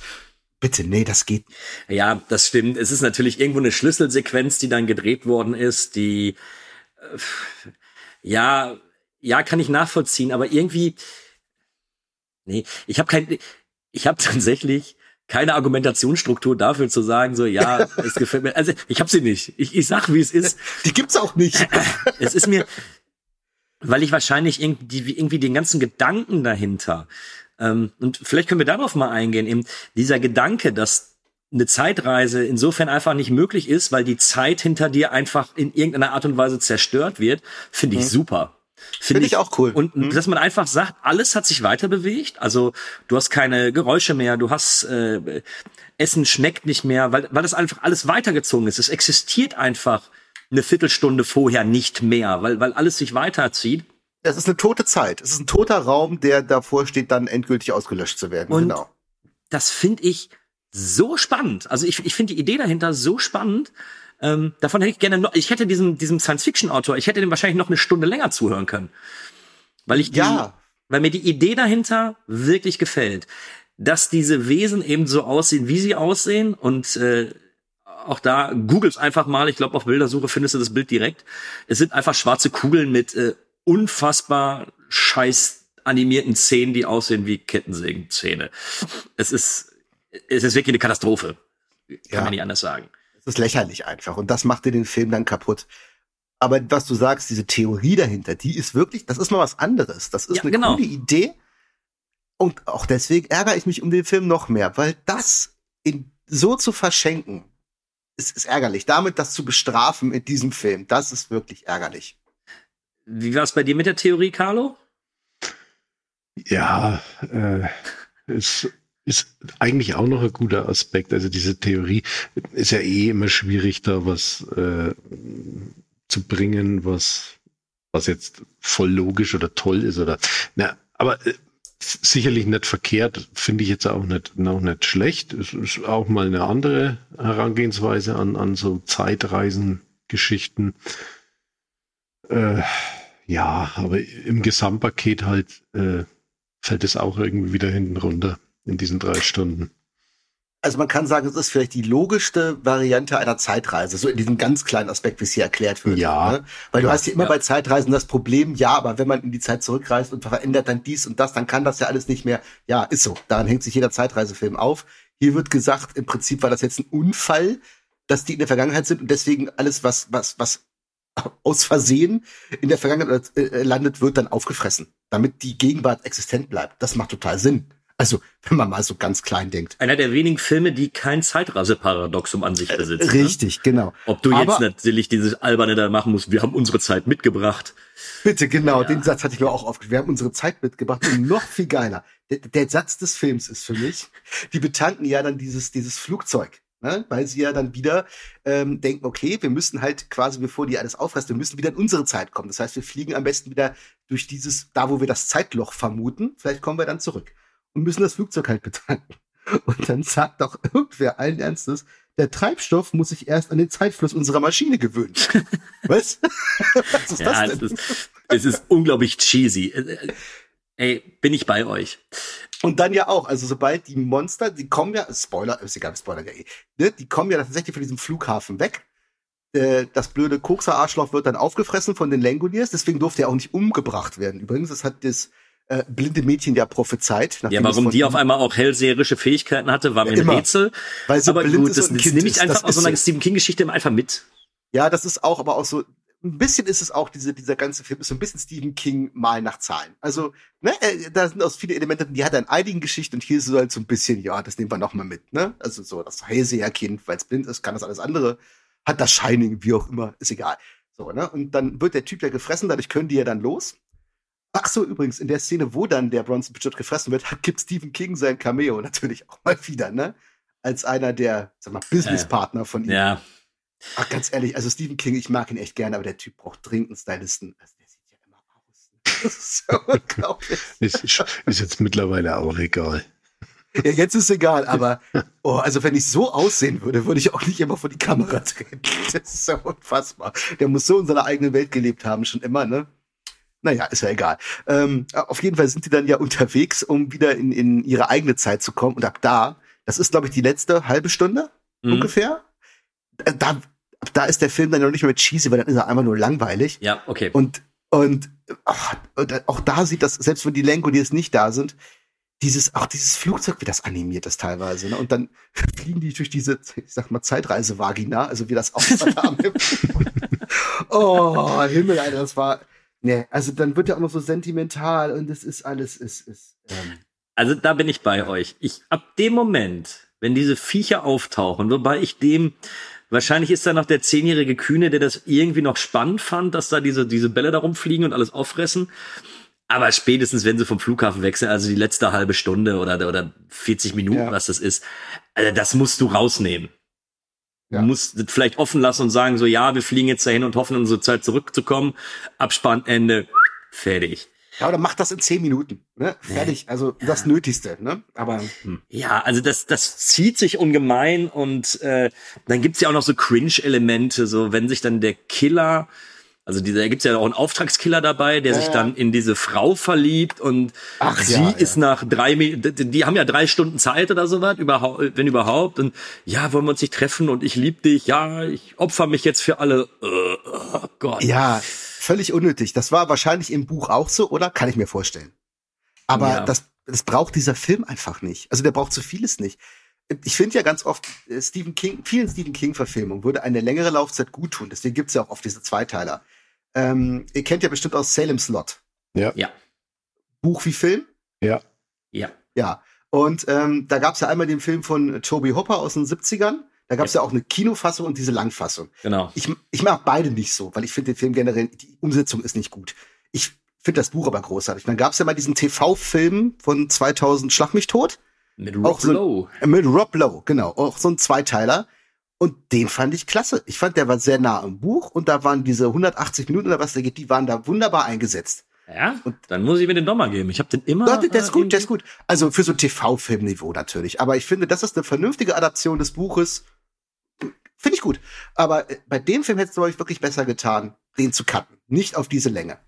Bitte, nee, das geht. Ja, das stimmt. Es ist natürlich irgendwo eine Schlüsselsequenz, die dann gedreht worden ist, die, äh, ja, ja, kann ich nachvollziehen, aber irgendwie, nee, ich habe kein, ich habe tatsächlich keine Argumentationsstruktur dafür zu sagen, so ja, es gefällt mir. Also ich habe sie nicht. Ich, ich sag, wie es ist. Die gibt's auch nicht. es ist mir, weil ich wahrscheinlich irgendwie, irgendwie den ganzen Gedanken dahinter ähm, und vielleicht können wir darauf mal eingehen. Eben dieser Gedanke, dass eine Zeitreise insofern einfach nicht möglich ist, weil die Zeit hinter dir einfach in irgendeiner Art und Weise zerstört wird, finde ich mhm. super. Finde find ich, auch cool. Und mhm. dass man einfach sagt, alles hat sich weiter bewegt. Also du hast keine Geräusche mehr, du hast äh, Essen schmeckt nicht mehr, weil, weil das einfach alles weitergezogen ist. Es existiert einfach eine Viertelstunde vorher nicht mehr, weil, weil alles sich weiterzieht. Es ist eine tote Zeit. Es ist ein toter Raum, der davor steht, dann endgültig ausgelöscht zu werden. Und genau. Das finde ich so spannend. Also ich, ich finde die Idee dahinter so spannend. Ähm, davon hätte ich gerne noch, ich hätte diesem, diesem Science-Fiction-Autor, ich hätte dem wahrscheinlich noch eine Stunde länger zuhören können. Weil ich die, ja. weil mir die Idee dahinter wirklich gefällt. Dass diese Wesen eben so aussehen, wie sie aussehen und äh, auch da, googles einfach mal, ich glaube auf Bildersuche findest du das Bild direkt. Es sind einfach schwarze Kugeln mit äh, unfassbar scheiß animierten Szenen, die aussehen wie Kettensägenzähne. Es ist, es ist wirklich eine Katastrophe. Kann ja. man nicht anders sagen. Ist lächerlich einfach. Und das macht dir den Film dann kaputt. Aber was du sagst, diese Theorie dahinter, die ist wirklich, das ist mal was anderes. Das ist ja, eine genau. coole Idee. Und auch deswegen ärgere ich mich um den Film noch mehr, weil das in, so zu verschenken, ist, ist ärgerlich. Damit das zu bestrafen in diesem Film, das ist wirklich ärgerlich. Wie war es bei dir mit der Theorie, Carlo? Ja, äh, es ist eigentlich auch noch ein guter Aspekt. Also diese Theorie ist ja eh immer schwierig, da was äh, zu bringen, was was jetzt voll logisch oder toll ist oder na, aber äh, sicherlich nicht verkehrt, finde ich jetzt auch nicht, auch nicht schlecht. Es ist auch mal eine andere Herangehensweise an, an so Zeitreisengeschichten. Äh, ja, aber im Gesamtpaket halt äh, fällt es auch irgendwie wieder hinten runter in diesen drei Stunden. Also man kann sagen, es ist vielleicht die logischste Variante einer Zeitreise, so in diesem ganz kleinen Aspekt, wie es hier erklärt wird. Ja. Ne? Weil du hast ja immer ja. bei Zeitreisen das Problem, ja, aber wenn man in die Zeit zurückreist und verändert dann dies und das, dann kann das ja alles nicht mehr. Ja, ist so. Daran hängt sich jeder Zeitreisefilm auf. Hier wird gesagt, im Prinzip war das jetzt ein Unfall, dass die in der Vergangenheit sind und deswegen alles, was, was, was aus Versehen in der Vergangenheit äh, landet, wird dann aufgefressen, damit die Gegenwart existent bleibt. Das macht total Sinn. Also, wenn man mal so ganz klein denkt. Einer der wenigen Filme, die kein Zeitreiseparadoxum an sich besitzen. Äh, richtig, ne? genau. Ob du Aber, jetzt natürlich dieses Alberne da machen musst, wir haben unsere Zeit mitgebracht. Bitte, genau, ja. den Satz hatte ich mir auch aufgeschrieben. Wir haben unsere Zeit mitgebracht und noch viel geiler. Der, der Satz des Films ist für mich, die betanken ja dann dieses, dieses Flugzeug. Ne? Weil sie ja dann wieder ähm, denken, okay, wir müssen halt quasi, bevor die alles auffressen, wir müssen wieder in unsere Zeit kommen. Das heißt, wir fliegen am besten wieder durch dieses, da wo wir das Zeitloch vermuten, vielleicht kommen wir dann zurück und müssen das Flugzeug halt betanken. Und dann sagt doch irgendwer allen Ernstes, der Treibstoff muss sich erst an den Zeitfluss unserer Maschine gewöhnen. Was? Was ist ja, das denn? Es ist, es ist unglaublich cheesy. Äh, äh, ey, bin ich bei euch. Und dann ja auch, also sobald die Monster, die kommen ja, Spoiler, ist egal, Spoiler, eh, ne, die kommen ja tatsächlich von diesem Flughafen weg. Äh, das blöde Kokser-Arschloch wird dann aufgefressen von den Langoliers, deswegen durfte er auch nicht umgebracht werden. Übrigens, das hat das äh, blinde Mädchen ja prophezeit. Ja, warum die auf einmal auch hellseherische Fähigkeiten hatte, war mir ja, ein Rätsel. Weil sie aber blind gut, ist das, das nehme ich einfach aus so einer Stephen King-Geschichte einfach mit. Ja, das ist auch, aber auch so, ein bisschen ist es auch, diese, dieser ganze Film ist so ein bisschen Stephen King mal nach Zahlen. Also, ne, äh, da sind auch viele Elemente, die hat er in einigen Geschichten und hier ist es halt so ein bisschen, ja, das nehmen wir noch mal mit, ne? Also so, das Hellseherkind, weil es blind ist, kann das alles andere, hat das Shining, wie auch immer, ist egal. So, ne? Und dann wird der Typ ja gefressen, dadurch können die ja dann los. Ach so, übrigens, in der Szene, wo dann der Bronson Pinchot gefressen wird, gibt Stephen King sein Cameo natürlich auch mal wieder, ne? Als einer der, sag mal, Businesspartner von ihm. Ja. Ach, ganz ehrlich, also Stephen King, ich mag ihn echt gerne, aber der Typ braucht dringend einen Stylisten. Also der sieht ja immer aus. Das ist so unglaublich. Ist, ist jetzt mittlerweile auch egal. Ja, jetzt ist egal, aber oh, also wenn ich so aussehen würde, würde ich auch nicht immer vor die Kamera treten. Das ist so unfassbar. Der muss so in seiner eigenen Welt gelebt haben, schon immer, ne? Naja, ist ja egal. Ähm, auf jeden Fall sind die dann ja unterwegs, um wieder in, in ihre eigene Zeit zu kommen. Und ab da, das ist, glaube ich, die letzte halbe Stunde Mhm. ungefähr. Äh, Da, ab da ist der Film dann noch nicht mehr cheesy, weil dann ist er einfach nur langweilig. Ja, okay. Und, und, ach, und auch da sieht das, selbst wenn die Lenko, die jetzt nicht da sind, dieses, auch dieses Flugzeug, wie das animiert ist teilweise, ne? Und dann fliegen die durch diese, ich sag mal, Zeitreise-Vagina, also wie das aussah. Oh, Himmel, Alter, das war, ne, also dann wird er auch noch so sentimental und es ist alles, ist, ist, ähm, Also da bin ich bei euch. Ich ab dem Moment, wenn diese Viecher auftauchen, wobei ich dem wahrscheinlich ist da noch der zehnjährige Kühne, der das irgendwie noch spannend fand, dass da diese diese Bälle da rumfliegen und alles auffressen. Aber spätestens, wenn sie vom Flughafen wechseln, also die letzte halbe Stunde oder oder 40 Minuten, Ja. was das ist, also das musst du rausnehmen. Ja. Du musst das vielleicht offen lassen und sagen so, ja, wir fliegen jetzt dahin und hoffen, in unsere Zeit zurückzukommen. Abspann, Ende, fertig. ja, oder macht das in zehn Minuten, ne? Fertig, also das Nötigste, ne? Aber, hm. Ja, also das, das zieht sich ungemein und äh, dann gibt's ja auch noch so Cringe-Elemente, so wenn sich dann der Killer, also dieser, da gibt's ja auch einen Auftragskiller dabei, der sich Ja. dann in diese Frau verliebt und Ach sie ja, ist nach drei, die, haben ja drei Stunden Zeit oder sowas, überhaupt, wenn überhaupt und ja, wollen wir uns nicht treffen und ich lieb dich, ja, ich opfer mich jetzt für alle, äh, oh Gott. Ja, völlig unnötig. Das war wahrscheinlich im Buch auch so, oder? Kann ich mir vorstellen. Aber Ja. das, das braucht dieser Film einfach nicht. Also der braucht so vieles nicht. Ich finde ja ganz oft, äh, Stephen King, vielen Stephen King-Verfilmungen würde eine längere Laufzeit gut tun. Deswegen gibt's ja auch oft diese Zweiteiler. Ähm, ihr kennt ja bestimmt aus Salem's Lot. Ja, Ja, Buch wie Film? ja. ja. Ja. Und ähm, da gab's ja einmal den Film von Toby Hopper aus den 70ern. Da gab's ja. auch eine Kinofassung und diese Langfassung. Genau. Ich, ich mag beide nicht so, weil ich finde den Film generell, die Umsetzung ist nicht gut. Ich finde das Buch aber großartig. Dann gab's ja mal diesen TV-Film von 2000 Schlag mich tot Mit auch Rock so- Low. äh, mit Rob Lowe, genau, auch so ein Zweiteiler. Und den fand ich klasse. Ich fand, der war sehr nah am Buch und da waren diese 180 Minuten oder was da geht, die waren da wunderbar eingesetzt. Ja, Und- dann muss ich mir den doch mal geben. Ich habe den immer. Ja, der, ist äh, gut, der ist gut. Also für so TV-Filmniveau natürlich. Aber ich finde, das ist eine vernünftige Adaption des Buches. Finde ich gut. Aber äh, bei dem Film hätte es, glaube ich, wirklich besser getan, den zu cutten. Nicht auf diese Länge.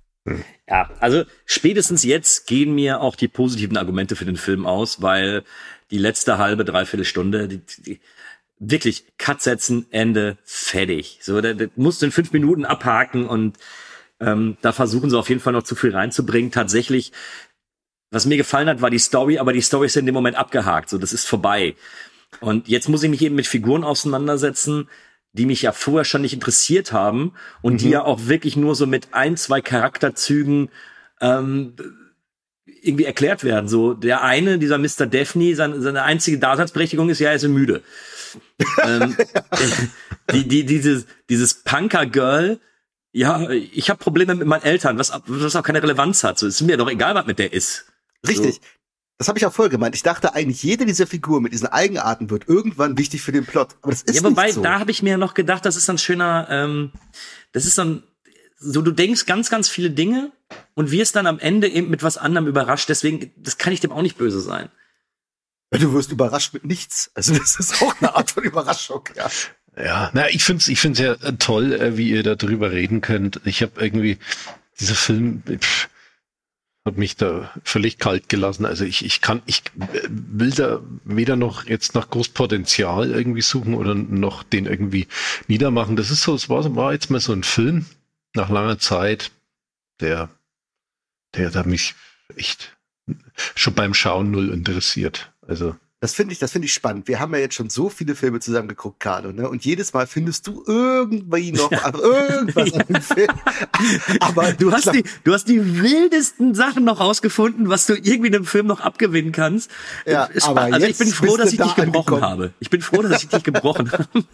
Ja, also spätestens jetzt gehen mir auch die positiven Argumente für den Film aus, weil die letzte halbe, dreiviertel Stunde, die, die, wirklich Cut setzen, Ende, fertig. So, da, da musst du in fünf Minuten abhaken und ähm, da versuchen sie auf jeden Fall noch zu viel reinzubringen. Tatsächlich, was mir gefallen hat, war die Story, aber die Story ist in dem Moment abgehakt. So, das ist vorbei. Und jetzt muss ich mich eben mit Figuren auseinandersetzen, die mich ja vorher schon nicht interessiert haben und die ja auch wirklich nur so mit ein, zwei Charakterzügen ähm, irgendwie erklärt werden. So der eine, dieser Mr. Daphne, seine, seine einzige Daseinsberechtigung ist, ja, er ist müde. Ähm, die, die, dieses, dieses Punker-Girl, ja, ich habe Probleme mit meinen Eltern, was, was auch keine Relevanz hat. So, ist mir doch egal, was mit der ist. Richtig. Das habe ich auch voll gemeint. Ich dachte eigentlich, jede dieser Figuren mit diesen Eigenarten wird irgendwann wichtig für den Plot. Aber das ist Ja, wobei, nicht so. da habe ich mir noch gedacht, das ist ein schöner, ähm, das ist so ein, so du denkst ganz, ganz viele Dinge und wirst dann am Ende eben mit was anderem überrascht. Deswegen, das kann ich dem auch nicht böse sein. Du wirst überrascht mit nichts. Also das ist auch eine Art von Überraschung. Ja. Ja, na, ich find's, ich find's ja äh, toll, äh, wie ihr darüber reden könnt. Ich habe irgendwie dieser Film pff, hat mich da völlig kalt gelassen. Also ich, ich kann, ich äh, will da weder noch jetzt nach Großpotenzial irgendwie suchen oder noch den irgendwie niedermachen. Das ist so, es war, war jetzt mal so ein Film nach langer Zeit, der, der da mich echt schon beim Schauen null interessiert. Also Das finde ich, das finde ich spannend. Wir haben ja jetzt schon so viele Filme zusammen geguckt, Carlo, ne? Und jedes Mal findest du irgendwie noch also irgendwas an dem Film. Aber Du hast die, du hast die wildesten Sachen noch rausgefunden, was du irgendwie einem Film noch abgewinnen kannst. Ja, Ist aber also ich bin froh, dass ich da dich gebrochen angekommen. habe. Ich bin froh, dass ich dich gebrochen habe.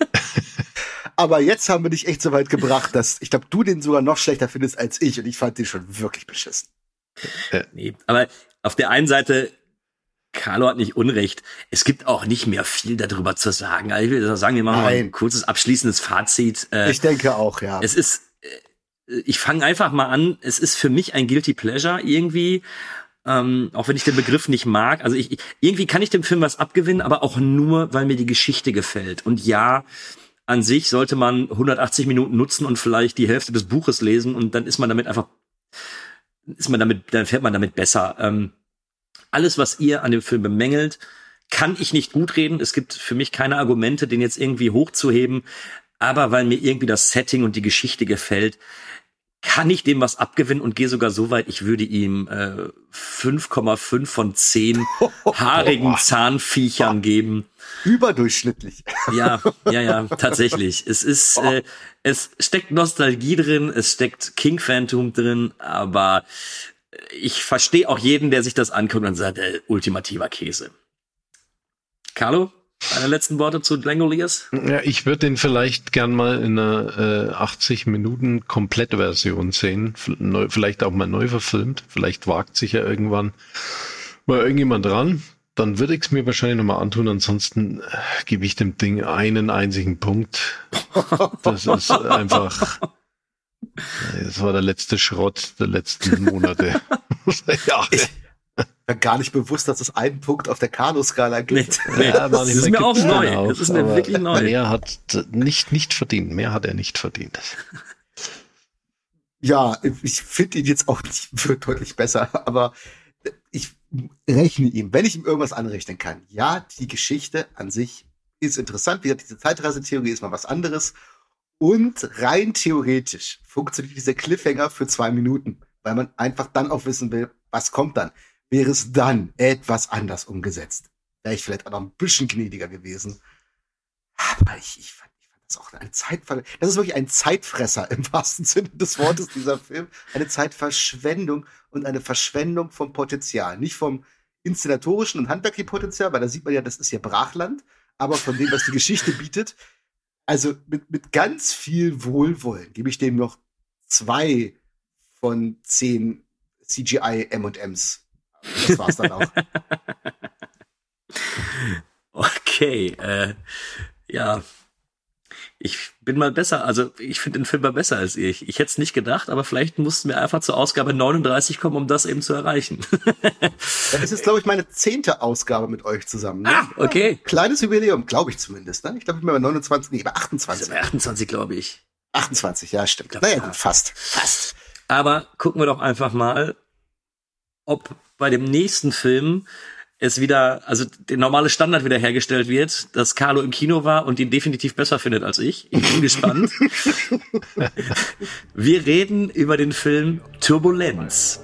Aber jetzt haben wir dich echt so weit gebracht, dass ich glaube, du den sogar noch schlechter findest als ich. Und ich fand den schon wirklich beschissen. Nee, aber auf der einen Seite, Carlo hat nicht Unrecht. Es gibt auch nicht mehr viel darüber zu sagen. Also ich will sagen, wir machen mal Nein. ein kurzes abschließendes Fazit. Äh, Ich denke auch, ja. es ist, äh, ich fange einfach mal an. Es ist für mich ein guilty pleasure irgendwie. Ähm, auch wenn ich den Begriff nicht mag. Also ich, irgendwie kann ich dem Film was abgewinnen, aber auch nur, weil mir die Geschichte gefällt. Und ja, an sich sollte man 180 Minuten nutzen und vielleicht die Hälfte des Buches lesen und dann ist man damit einfach, ist man damit, dann fährt man damit besser. Ähm, alles, was ihr an dem Film bemängelt, kann ich nicht gut reden. Es gibt für mich keine Argumente, den jetzt irgendwie hochzuheben. Aber weil mir irgendwie das Setting und die Geschichte gefällt, kann ich dem was abgewinnen und gehe sogar so weit, ich würde ihm äh, 5,5 von 10 haarigen Zahnviechern geben. Überdurchschnittlich. Ja, ja, ja, tatsächlich. Es ist, äh, es steckt Nostalgie drin, es steckt King Phantom drin, aber ich verstehe auch jeden, der sich das anguckt und sagt, äh, ultimativer Käse. Carlo? Deine letzten Worte zu Langoliers? Ja, ich würde den vielleicht gern mal in einer äh, 80 Minuten Komplettversion sehen. Neu, vielleicht auch mal neu verfilmt. Vielleicht wagt sich ja irgendwann mal irgendjemand dran. Dann würde ich es mir wahrscheinlich nochmal antun. Ansonsten äh, gebe ich dem Ding einen einzigen Punkt. Das ist einfach. Das war der letzte Schrott der letzten Monate. ja. Ich, war gar nicht bewusst, dass es einen Punkt auf der Kanu-Skala gibt. Nee, nee. Ja, das ist mir auch neu. Auf, das ist mir wirklich neu. Mehr hat nicht, nicht verdient. Mehr hat er nicht verdient. Ja, ich finde ihn jetzt auch nicht deutlich besser, aber ich rechne ihm, wenn ich ihm irgendwas anrechnen kann. Ja, die Geschichte an sich ist interessant. Wie gesagt, diese Zeitreisetheorie ist mal was anderes. Und rein theoretisch funktioniert dieser Cliffhanger für zwei Minuten, weil man einfach dann auch wissen will, was kommt dann wäre es dann etwas anders umgesetzt. Wäre ich vielleicht auch noch ein bisschen gnädiger gewesen. Aber ich, ich, fand, ich fand das auch eine Zeitver Das ist wirklich ein Zeitfresser im wahrsten Sinne des Wortes, dieser Film. Eine Zeitverschwendung und eine Verschwendung vom Potenzial. Nicht vom inszenatorischen und handwerklichen Potenzial, weil da sieht man ja, das ist ja Brachland, aber von dem, was die Geschichte bietet. Also mit, mit ganz viel Wohlwollen gebe ich dem noch zwei von zehn CGI M&Ms das war's dann auch. okay, äh, ja. Ich bin mal besser, also ich finde den Film mal besser als ich. Ich hätte es nicht gedacht, aber vielleicht mussten wir einfach zur Ausgabe 39 kommen, um das eben zu erreichen. das ist jetzt, glaube ich, meine zehnte Ausgabe mit euch zusammen. Ne? Ah, okay. Kleines Jubiläum, glaube ich zumindest. Ne? Ich glaube, ich bin bei 29, nee, bei 28. Bei 28, glaube ich. 28, ja, stimmt. Naja, gut, fast. Fast. Aber gucken wir doch einfach mal, ob bei dem nächsten Film es wieder, also der normale Standard wieder hergestellt wird, dass Carlo im Kino war und ihn definitiv besser findet als ich. Ich bin gespannt. Wir reden über den Film Turbulenz.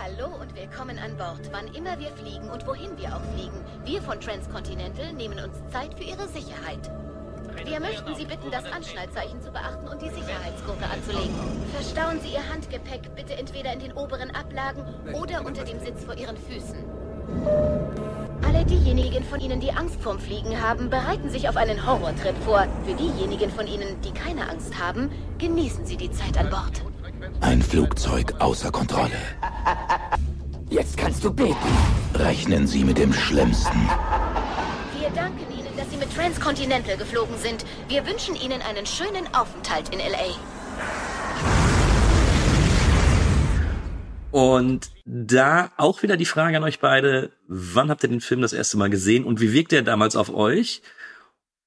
Hallo und willkommen an Bord, wann immer wir fliegen und wohin wir auch fliegen. Wir von Transcontinental nehmen uns Zeit für Ihre Sicherheit. Wir möchten Sie bitten, das Anschnallzeichen zu beachten und die Sicherheitsgurte anzulegen. Verstauen Sie Ihr Handgepäck bitte entweder in den oberen Ablagen oder unter dem Sitz vor Ihren Füßen. Alle diejenigen von Ihnen, die Angst vorm Fliegen haben, bereiten sich auf einen Horrortrip vor. Für diejenigen von Ihnen, die keine Angst haben, genießen Sie die Zeit an Bord. Ein Flugzeug außer Kontrolle. Jetzt kannst du beten. Rechnen Sie mit dem Schlimmsten. Wir danken Ihnen dass Sie mit Transcontinental geflogen sind. Wir wünschen Ihnen einen schönen Aufenthalt in L.A. Und da auch wieder die Frage an euch beide, wann habt ihr den Film das erste Mal gesehen und wie wirkt er damals auf euch?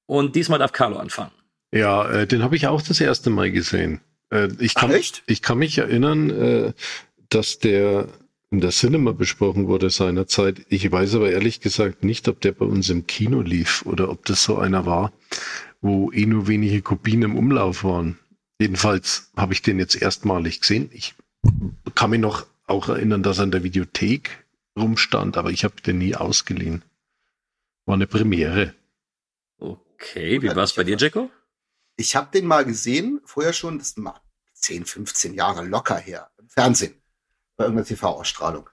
Und diesmal darf Carlo anfangen. Ja, äh, den habe ich auch das erste Mal gesehen. Äh, ich, kann, Ach, ich kann mich erinnern, äh, dass der in der Cinema besprochen wurde seinerzeit. Ich weiß aber ehrlich gesagt nicht, ob der bei uns im Kino lief oder ob das so einer war, wo eh nur wenige Kopien im Umlauf waren. Jedenfalls habe ich den jetzt erstmalig gesehen. Ich kann mich noch auch erinnern, dass er in der Videothek rumstand, aber ich habe den nie ausgeliehen. War eine Premiere. Okay, wie war es bei dir, Jacko? Ich habe den mal gesehen, vorher schon, das ist mal 10, 15 Jahre locker her, im Fernsehen bei irgendeiner TV-Ausstrahlung.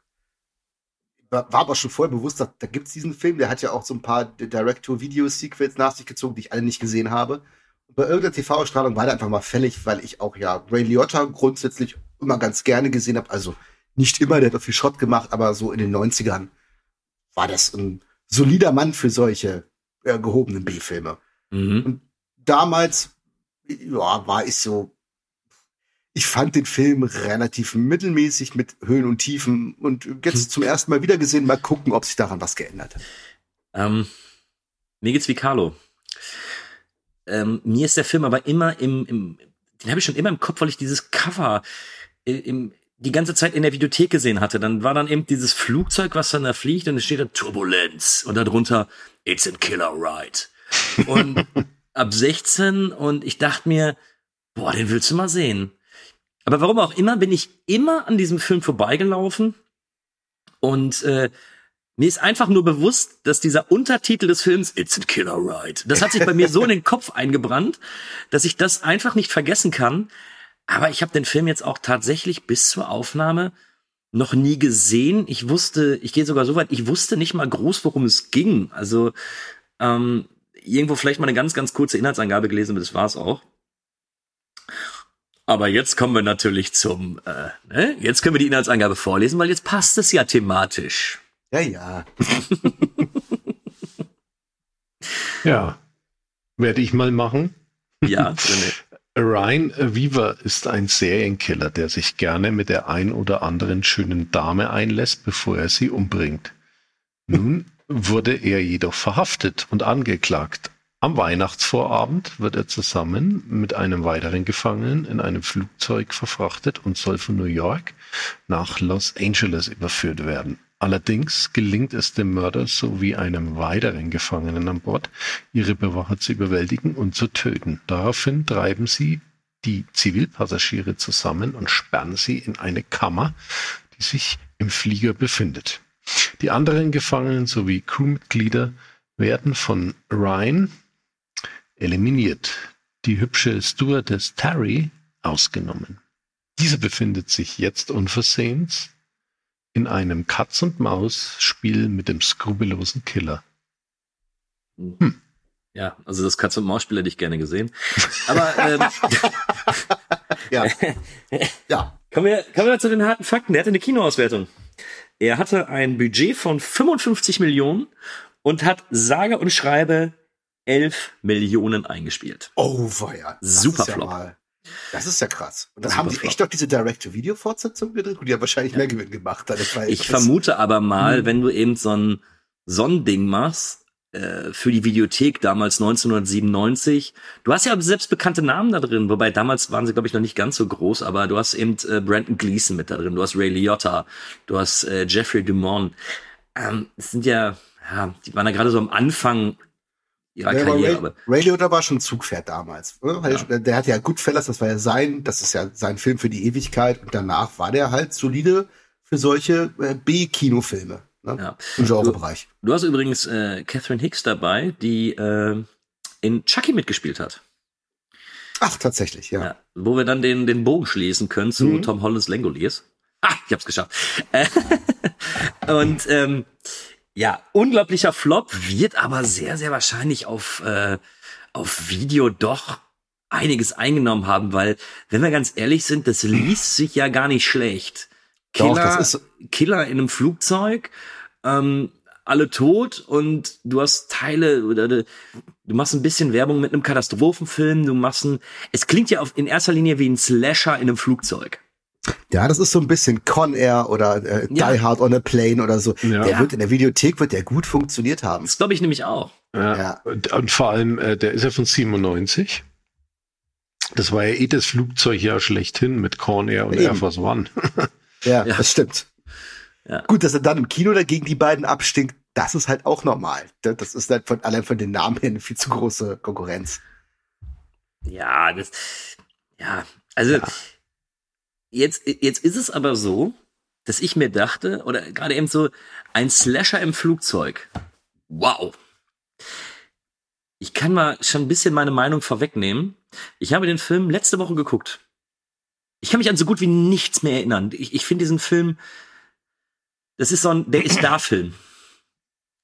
War, war aber schon vorher bewusst, dass, da gibt's diesen Film, der hat ja auch so ein paar Direct-to-Video-Sequels nach sich gezogen, die ich alle nicht gesehen habe. Und bei irgendeiner TV-Ausstrahlung war der einfach mal fällig, weil ich auch ja Ray Liotta grundsätzlich immer ganz gerne gesehen habe. Also nicht immer, der hat auch viel Schrott gemacht, aber so in den 90ern war das ein solider Mann für solche äh, gehobenen B-Filme. Mhm. Und damals, ja, war ich so ich fand den Film relativ mittelmäßig mit Höhen und Tiefen und jetzt zum ersten Mal wieder gesehen, mal gucken, ob sich daran was geändert hat. Ähm, mir geht's wie Carlo. Ähm, mir ist der Film aber immer im, im den habe ich schon immer im Kopf, weil ich dieses Cover im, die ganze Zeit in der Videothek gesehen hatte. Dann war dann eben dieses Flugzeug, was dann da fliegt und es steht da Turbulenz und darunter It's a Killer Ride. Und ab 16 und ich dachte mir, boah, den willst du mal sehen. Aber warum auch immer bin ich immer an diesem Film vorbeigelaufen und äh, mir ist einfach nur bewusst, dass dieser Untertitel des Films It's a Killer Ride, das hat sich bei mir so in den Kopf eingebrannt, dass ich das einfach nicht vergessen kann. Aber ich habe den Film jetzt auch tatsächlich bis zur Aufnahme noch nie gesehen. Ich wusste, ich gehe sogar so weit, ich wusste nicht mal groß, worum es ging. Also ähm, irgendwo vielleicht mal eine ganz, ganz kurze Inhaltsangabe gelesen, aber das war's auch. Aber jetzt kommen wir natürlich zum, äh, ne? jetzt können wir die Inhaltsangabe vorlesen, weil jetzt passt es ja thematisch. Ja, ja. ja. Werde ich mal machen. Ja, Ryan Weaver ist ein Serienkiller, der sich gerne mit der ein oder anderen schönen Dame einlässt, bevor er sie umbringt. Nun wurde er jedoch verhaftet und angeklagt. Am Weihnachtsvorabend wird er zusammen mit einem weiteren Gefangenen in einem Flugzeug verfrachtet und soll von New York nach Los Angeles überführt werden. Allerdings gelingt es dem Mörder sowie einem weiteren Gefangenen an Bord, ihre Bewacher zu überwältigen und zu töten. Daraufhin treiben sie die Zivilpassagiere zusammen und sperren sie in eine Kammer, die sich im Flieger befindet. Die anderen Gefangenen sowie Crewmitglieder werden von Ryan eliminiert, die hübsche Stewardess Terry ausgenommen. Diese befindet sich jetzt unversehens in einem Katz-und-Maus-Spiel mit dem skrupellosen Killer. Hm. Ja, also das Katz-und-Maus-Spiel hätte ich gerne gesehen. Aber ähm, ja. ja. Kommen wir, kommen wir zu den harten Fakten. Der hatte eine Kinoauswertung. Er hatte ein Budget von 55 Millionen und hat sage und schreibe 11 Millionen eingespielt. Oh, weia. Super Flop. Ja das ist ja krass. Und dann haben die echt doch diese Direct-to-Video-Fortsetzung gedreht und die haben wahrscheinlich ja. mehr Gewinn gemacht. ich vermute aber mal, hm. wenn du eben so ein, so ein Ding machst, äh, für die Videothek damals 1997. Du hast ja selbst bekannte Namen da drin, wobei damals waren sie, glaube ich, noch nicht ganz so groß, aber du hast eben äh, Brandon Gleason mit da drin, du hast Ray Liotta, du hast äh, Jeffrey Dumont. Ähm, das sind ja, ja, die waren ja gerade so am Anfang ihrer ja, Karriere. Ray, Ray Liotta war schon Zugpferd damals. Ja. Der hat ja Goodfellas, das war ja sein, das ist ja sein Film für die Ewigkeit und danach war der halt solide für solche äh, B-Kinofilme. Ne? Ja. Im Genrebereich. Du, du hast übrigens äh, Catherine Hicks dabei, die äh, in Chucky mitgespielt hat. Ach, tatsächlich, ja. ja. Wo wir dann den, den Bogen schließen können zu mhm. Tom Hollands Langoliers. Ah, ich hab's geschafft. und ähm, ja, unglaublicher Flop, wird aber sehr, sehr wahrscheinlich auf, äh, auf Video doch einiges eingenommen haben, weil, wenn wir ganz ehrlich sind, das liest sich ja gar nicht schlecht. Killer, doch, das ist Killer in einem Flugzeug, ähm, alle tot und du hast Teile oder du machst ein bisschen Werbung mit einem Katastrophenfilm, du machst ein, es klingt ja auf, in erster Linie wie ein Slasher in einem Flugzeug. Ja, das ist so ein bisschen Con Air oder äh, ja. Die Hard on a Plane oder so. Ja. Der wird in der Videothek wird der gut funktioniert haben. Das glaube ich nämlich auch. Ja. ja. Und, und, vor allem, äh, der ist ja von 97. Das war ja eh das Flugzeug ja schlechthin mit Con Air und Eben. Air Force One. ja, ja, das stimmt. Ja. Gut, dass er dann im Kino dagegen die beiden abstinkt, das ist halt auch normal. Das ist halt von, allein von den Namen her eine viel zu große Konkurrenz. Ja, das, ja, also, ja Jetzt, jetzt ist es aber so, dass ich mir dachte, oder gerade eben so, ein Slasher im Flugzeug. Wow. Ich kann mal schon ein bisschen meine Meinung vorwegnehmen. Ich habe den Film letzte Woche geguckt. Ich kann mich an so gut wie nichts mehr erinnern. Ich, ich finde diesen Film, das ist so ein, der ist da Film.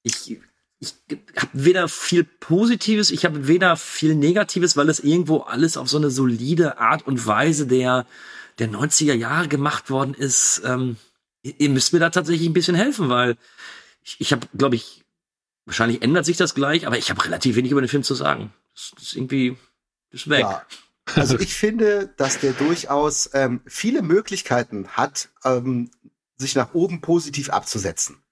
Ich, ich habe weder viel Positives, ich habe weder viel Negatives, weil es irgendwo alles auf so eine solide Art und Weise der der 90er Jahre gemacht worden ist, ähm, ihr müsst mir da tatsächlich ein bisschen helfen, weil ich, ich habe, glaube ich, wahrscheinlich ändert sich das gleich, aber ich habe relativ wenig über den Film zu sagen. Das, das ist irgendwie, das ist weg. Ja. Also ich finde, dass der durchaus ähm, viele Möglichkeiten hat, ähm, sich nach oben positiv abzusetzen.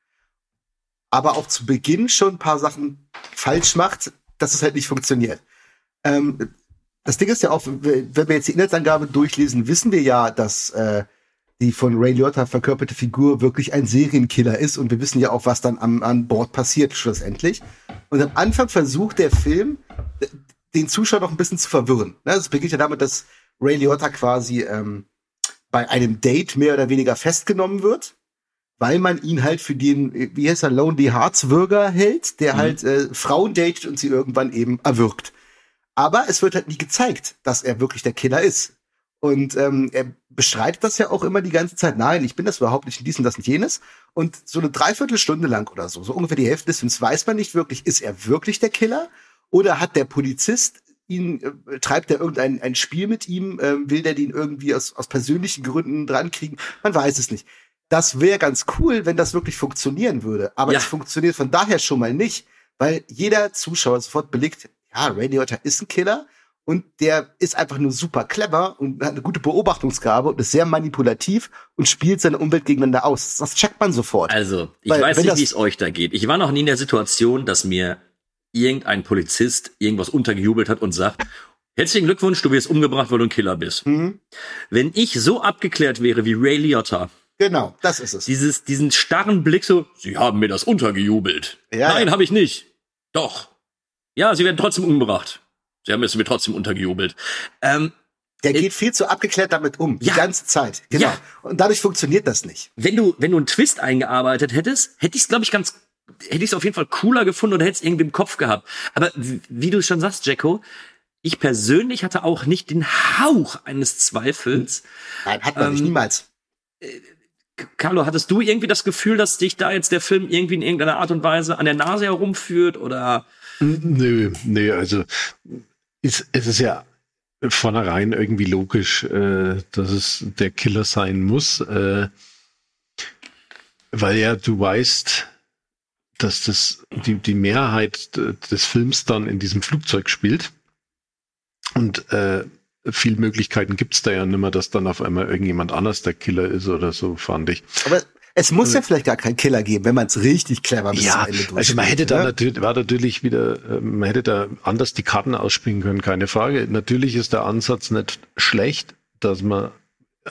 Aber auch zu Beginn schon ein paar Sachen falsch macht, dass es halt nicht funktioniert. Ähm, das Ding ist ja auch, wenn wir jetzt die Inhaltsangabe durchlesen, wissen wir ja, dass äh, die von Ray Liotta verkörperte Figur wirklich ein Serienkiller ist und wir wissen ja auch, was dann am, an Bord passiert schlussendlich. Und am Anfang versucht der Film, den Zuschauer noch ein bisschen zu verwirren. Ne, es beginnt ja damit, dass Ray Liotta quasi ähm, bei einem Date mehr oder weniger festgenommen wird, weil man ihn halt für den, wie heißt er, Lonely Hearts Würger hält, der mhm. halt äh, Frauen datet und sie irgendwann eben erwürgt. Aber es wird halt nie gezeigt, dass er wirklich der Killer ist. Und ähm, er bestreitet das ja auch immer die ganze Zeit. Nein, ich bin das überhaupt nicht, dies und das und jenes. Und so eine Dreiviertelstunde lang oder so, so ungefähr die Hälfte des Films, weiß man nicht wirklich, ist er wirklich der Killer? Oder hat der Polizist ihn, äh, treibt er irgendein ein Spiel mit ihm, äh, will der den irgendwie aus, aus persönlichen Gründen drankriegen? Man weiß es nicht. Das wäre ganz cool, wenn das wirklich funktionieren würde. Aber ja. es funktioniert von daher schon mal nicht, weil jeder Zuschauer sofort belegt, ja, Ray Liotta ist ein Killer und der ist einfach nur super clever und hat eine gute Beobachtungsgabe und ist sehr manipulativ und spielt seine Umwelt gegeneinander aus. Das checkt man sofort. Also, ich Weil, weiß nicht, wie es euch da geht. Ich war noch nie in der Situation, dass mir irgendein Polizist irgendwas untergejubelt hat und sagt, herzlichen Glückwunsch, du wirst umgebracht, weil du ein Killer bist. Mhm. Wenn ich so abgeklärt wäre wie Ray Liotta, Genau, das ist es. Dieses, diesen starren Blick so, Sie haben mir das untergejubelt. Ja, Nein, ja. habe ich nicht. Doch. Ja, Sie werden trotzdem umgebracht. Sie haben es mir trotzdem untergejubelt. Ähm, der geht viel zu abgeklärt damit um, die ja, ganze Zeit. Genau. Ja. Und dadurch funktioniert das nicht. Wenn du, wenn du einen Twist eingearbeitet hättest, hätte ich es, glaube ich, ganz, hätte ich es auf jeden Fall cooler gefunden oder hätte es irgendwie im Kopf gehabt. Aber wie du schon sagst, Jacko, ich persönlich hatte auch nicht den Hauch eines Zweifels. Nein, hat man ähm, nicht, niemals. Äh, Carlo, hattest du irgendwie das Gefühl, dass dich da jetzt der Film irgendwie in irgendeiner Art und Weise an der Nase herumführt oder? Nö, nö, also ist, es ist ja vornherein irgendwie logisch, äh, dass es der Killer sein muss, äh, weil ja du weißt, dass das die, die Mehrheit des Films dann in diesem Flugzeug spielt und äh, viel Möglichkeiten gibt's da ja nimmer, dass dann auf einmal irgendjemand anders der Killer ist oder so, fand ich. Aber es muss also, ja vielleicht gar keinen Killer geben, wenn man es richtig clever bis ja, zum Ende Also man hätte da ne? natürlich, war natürlich wieder, ähm, man hätte da anders die Karten ausspielen können, keine Frage. Natürlich ist der Ansatz nicht schlecht, dass man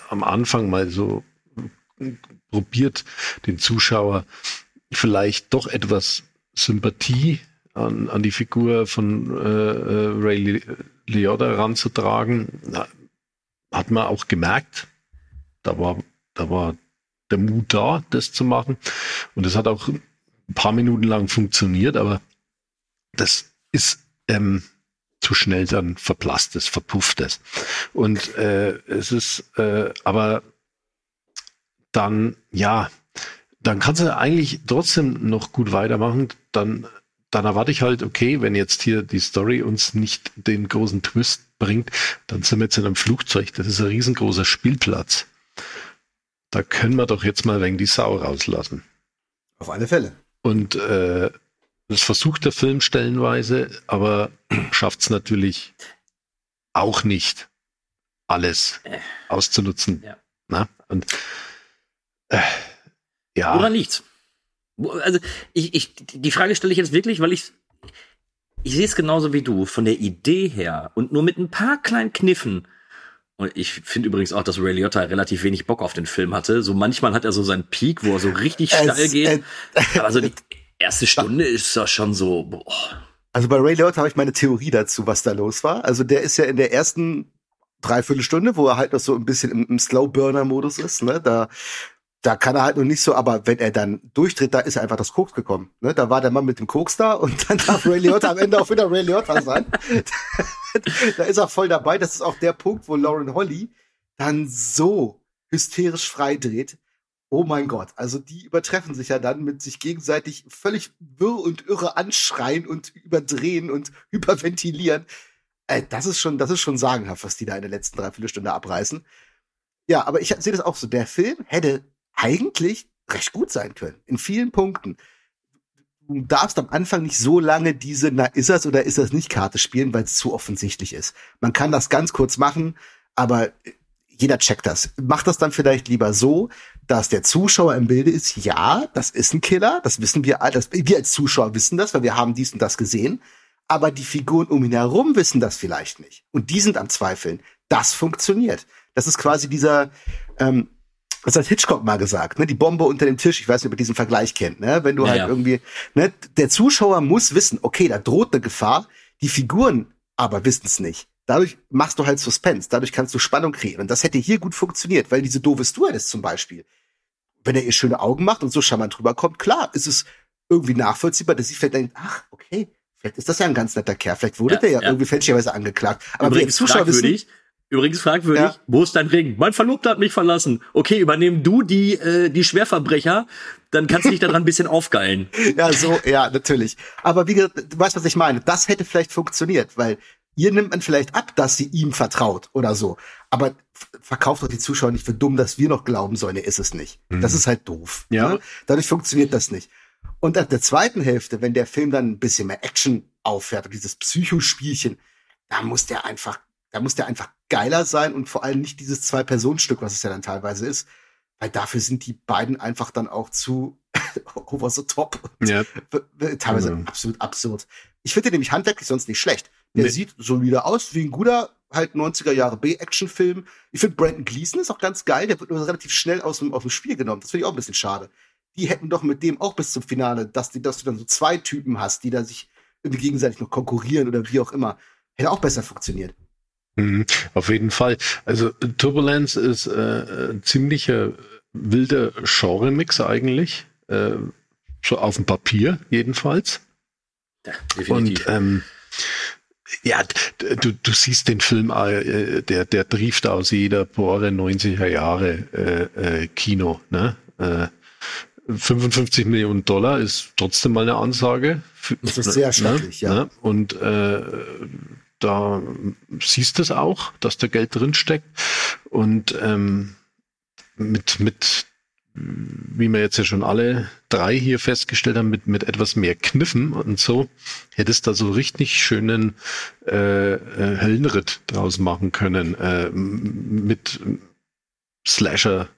am Anfang mal so probiert, den Zuschauer vielleicht doch etwas Sympathie an, an die Figur von äh, äh Ray Liotta ranzutragen. Hat man auch gemerkt. Da war, da war der Mut da, das zu machen. Und das hat auch ein paar Minuten lang funktioniert, aber das ist ähm, zu schnell dann verblasst es, verpufft es. Und äh, es ist äh, aber dann, ja, dann kannst du eigentlich trotzdem noch gut weitermachen. Dann, dann erwarte ich halt, okay, wenn jetzt hier die Story uns nicht den großen Twist bringt, dann sind wir jetzt in einem Flugzeug. Das ist ein riesengroßer Spielplatz. Da können wir doch jetzt mal wegen die Sau rauslassen. Auf alle Fälle. Und äh, das versucht der Film stellenweise, aber schafft es natürlich auch nicht, alles äh. auszunutzen. Ja. Na? Und äh, ja. Oder nichts. Also ich, ich, die Frage stelle ich jetzt wirklich, weil ich ich sehe es genauso wie du, von der Idee her und nur mit ein paar kleinen Kniffen und ich finde übrigens auch, dass Ray Liotta relativ wenig Bock auf den Film hatte. So manchmal hat er so seinen Peak, wo er so richtig steil geht. aber so die erste Stunde ist das schon so, boah. Also bei Ray Liotta habe ich meine Theorie dazu, was da los war. Also der ist ja in der ersten Dreiviertelstunde, wo er halt noch so ein bisschen im, im Slow-Burner-Modus ist, ne? Da da kann er halt noch nicht so, aber wenn er dann durchdreht, da ist er einfach das Koks gekommen. Ne? Da war der Mann mit dem Koks da und dann darf Ray Liotta am Ende auch wieder Ray Liotta sein. da ist er voll dabei. Das ist auch der Punkt, wo Lauren Holly dann so hysterisch freidreht. Oh mein Gott, also die übertreffen sich ja dann mit sich gegenseitig völlig wirr und irre anschreien und überdrehen und hyperventilieren. Äh, das ist schon, das ist schon sagenhaft, was die da in der letzten Dreiviertelstunde abreißen. Ja, aber ich sehe das auch so. Der Film hätte eigentlich recht gut sein können. In vielen Punkten. du darfst am Anfang nicht so lange diese, na, ist das oder ist das nicht Karte spielen, weil es zu offensichtlich ist. Man kann das ganz kurz machen, aber jeder checkt das. Macht das dann vielleicht lieber so, dass der Zuschauer im Bilde ist, ja, das ist ein Killer, das wissen wir all, das, wir als Zuschauer wissen das, weil wir haben dies und das gesehen, aber die Figuren um ihn herum wissen das vielleicht nicht. Und die sind am Zweifeln. Das funktioniert. Das ist quasi dieser, ähm, das hat Hitchcock mal gesagt, ne, die Bombe unter dem Tisch, ich weiß nicht, ob ihr diesen Vergleich kennt, ne, wenn du Ja, halt ja. irgendwie, ne, der Zuschauer muss wissen, okay, da droht eine Gefahr, die Figuren aber wissen es nicht. Dadurch machst du halt Suspense, dadurch kannst du Spannung kreieren. Und das hätte hier gut funktioniert, weil diese doofe Stewardess zum Beispiel, wenn er ihr schöne Augen macht und so charmant rüberkommt, klar, ist es irgendwie nachvollziehbar, dass sie vielleicht denkt, ach, okay, vielleicht ist das ja ein ganz netter Kerl, vielleicht wurde Ja, der ja, ja. irgendwie fälschlicherweise angeklagt. Aber wir Übrigens als Zuschauer wissen. Übrigens fragwürdig, Ja. wo ist dein Ring? Mein Verlobter hat mich verlassen. Okay, übernehm du die, äh, die Schwerverbrecher, dann kannst du dich daran ein bisschen aufgeilen. Ja, so, ja, natürlich. Aber wie gesagt, du weißt, was ich meine. Das hätte vielleicht funktioniert, weil ihr nimmt man vielleicht ab, dass sie ihm vertraut oder so. Aber verkauft doch die Zuschauer nicht für dumm, dass wir noch glauben sollen, er ist es nicht. Das ist halt doof. Ja. Ne? Dadurch funktioniert das nicht. Und ab der zweiten Hälfte, wenn der Film dann ein bisschen mehr Action auffährt und dieses Psychospielchen, da muss der einfach, da muss der einfach geiler sein und vor allem nicht dieses Zwei-Personen-Stück, was es ja dann teilweise ist, weil dafür sind die beiden einfach dann auch zu over the top. Ja. teilweise Mhm. absolut absurd. Ich finde den nämlich handwerklich sonst nicht schlecht. Der Nee. sieht solide aus, wie ein guter, halt 90er Jahre B-Action-Film. Ich finde Brandon Gleason ist auch ganz geil, der wird nur relativ schnell aus dem, aus dem Spiel genommen. Das finde ich auch ein bisschen schade. Die hätten doch mit dem auch bis zum Finale, dass, die, dass du dann so zwei Typen hast, die da sich irgendwie gegenseitig noch konkurrieren oder wie auch immer. Hätte auch besser funktioniert. Mhm, auf jeden Fall. Also Turbulence ist äh, ein ziemlicher wilder Genre-Mix eigentlich. Äh, so auf dem Papier jedenfalls. Ja, Und ähm, ja, du, du siehst den Film, äh, der, der trieft aus jeder Pore 90er Jahre äh, äh, Kino. Ne? Äh, 55 Millionen Dollar ist trotzdem mal eine Ansage. Für- Das ist sehr stattlich, ja. Ne? Und äh, da siehst du es auch, dass da Geld drin steckt. Und ähm, mit, mit, wie wir jetzt ja schon alle drei hier festgestellt haben, mit, mit etwas mehr Kniffen und so, hättest da so richtig schönen äh, äh, Höllenritt draus machen können. Äh, mit Slasher.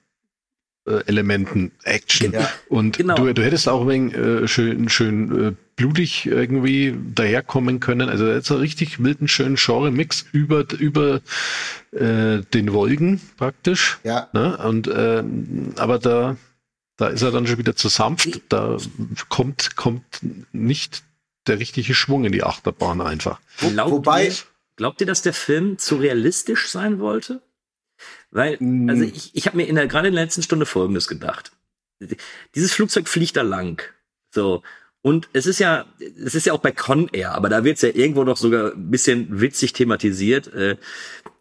Elementen, Action. Ja. Und Genau. du, du hättest auch ein wenig, äh, schön, schön äh, blutig irgendwie daherkommen können. Also jetzt so richtig wilden, schönen Genre-Mix über, über äh, den Wolken praktisch. Ja. Ne? Und ähm, aber da, da ist er dann schon wieder zu sanft. Da kommt, kommt nicht der richtige Schwung in die Achterbahn einfach. Glaubt Wobei- ihr, glaubt ihr, dass der Film zu realistisch sein wollte? Weil, Mm. also ich, ich habe mir in der, gerade in der letzten Stunde Folgendes gedacht. Dieses Flugzeug fliegt da lang. So. Und es ist ja, es ist ja auch bei Con Air, aber da wird's ja irgendwo noch sogar ein bisschen witzig thematisiert, äh,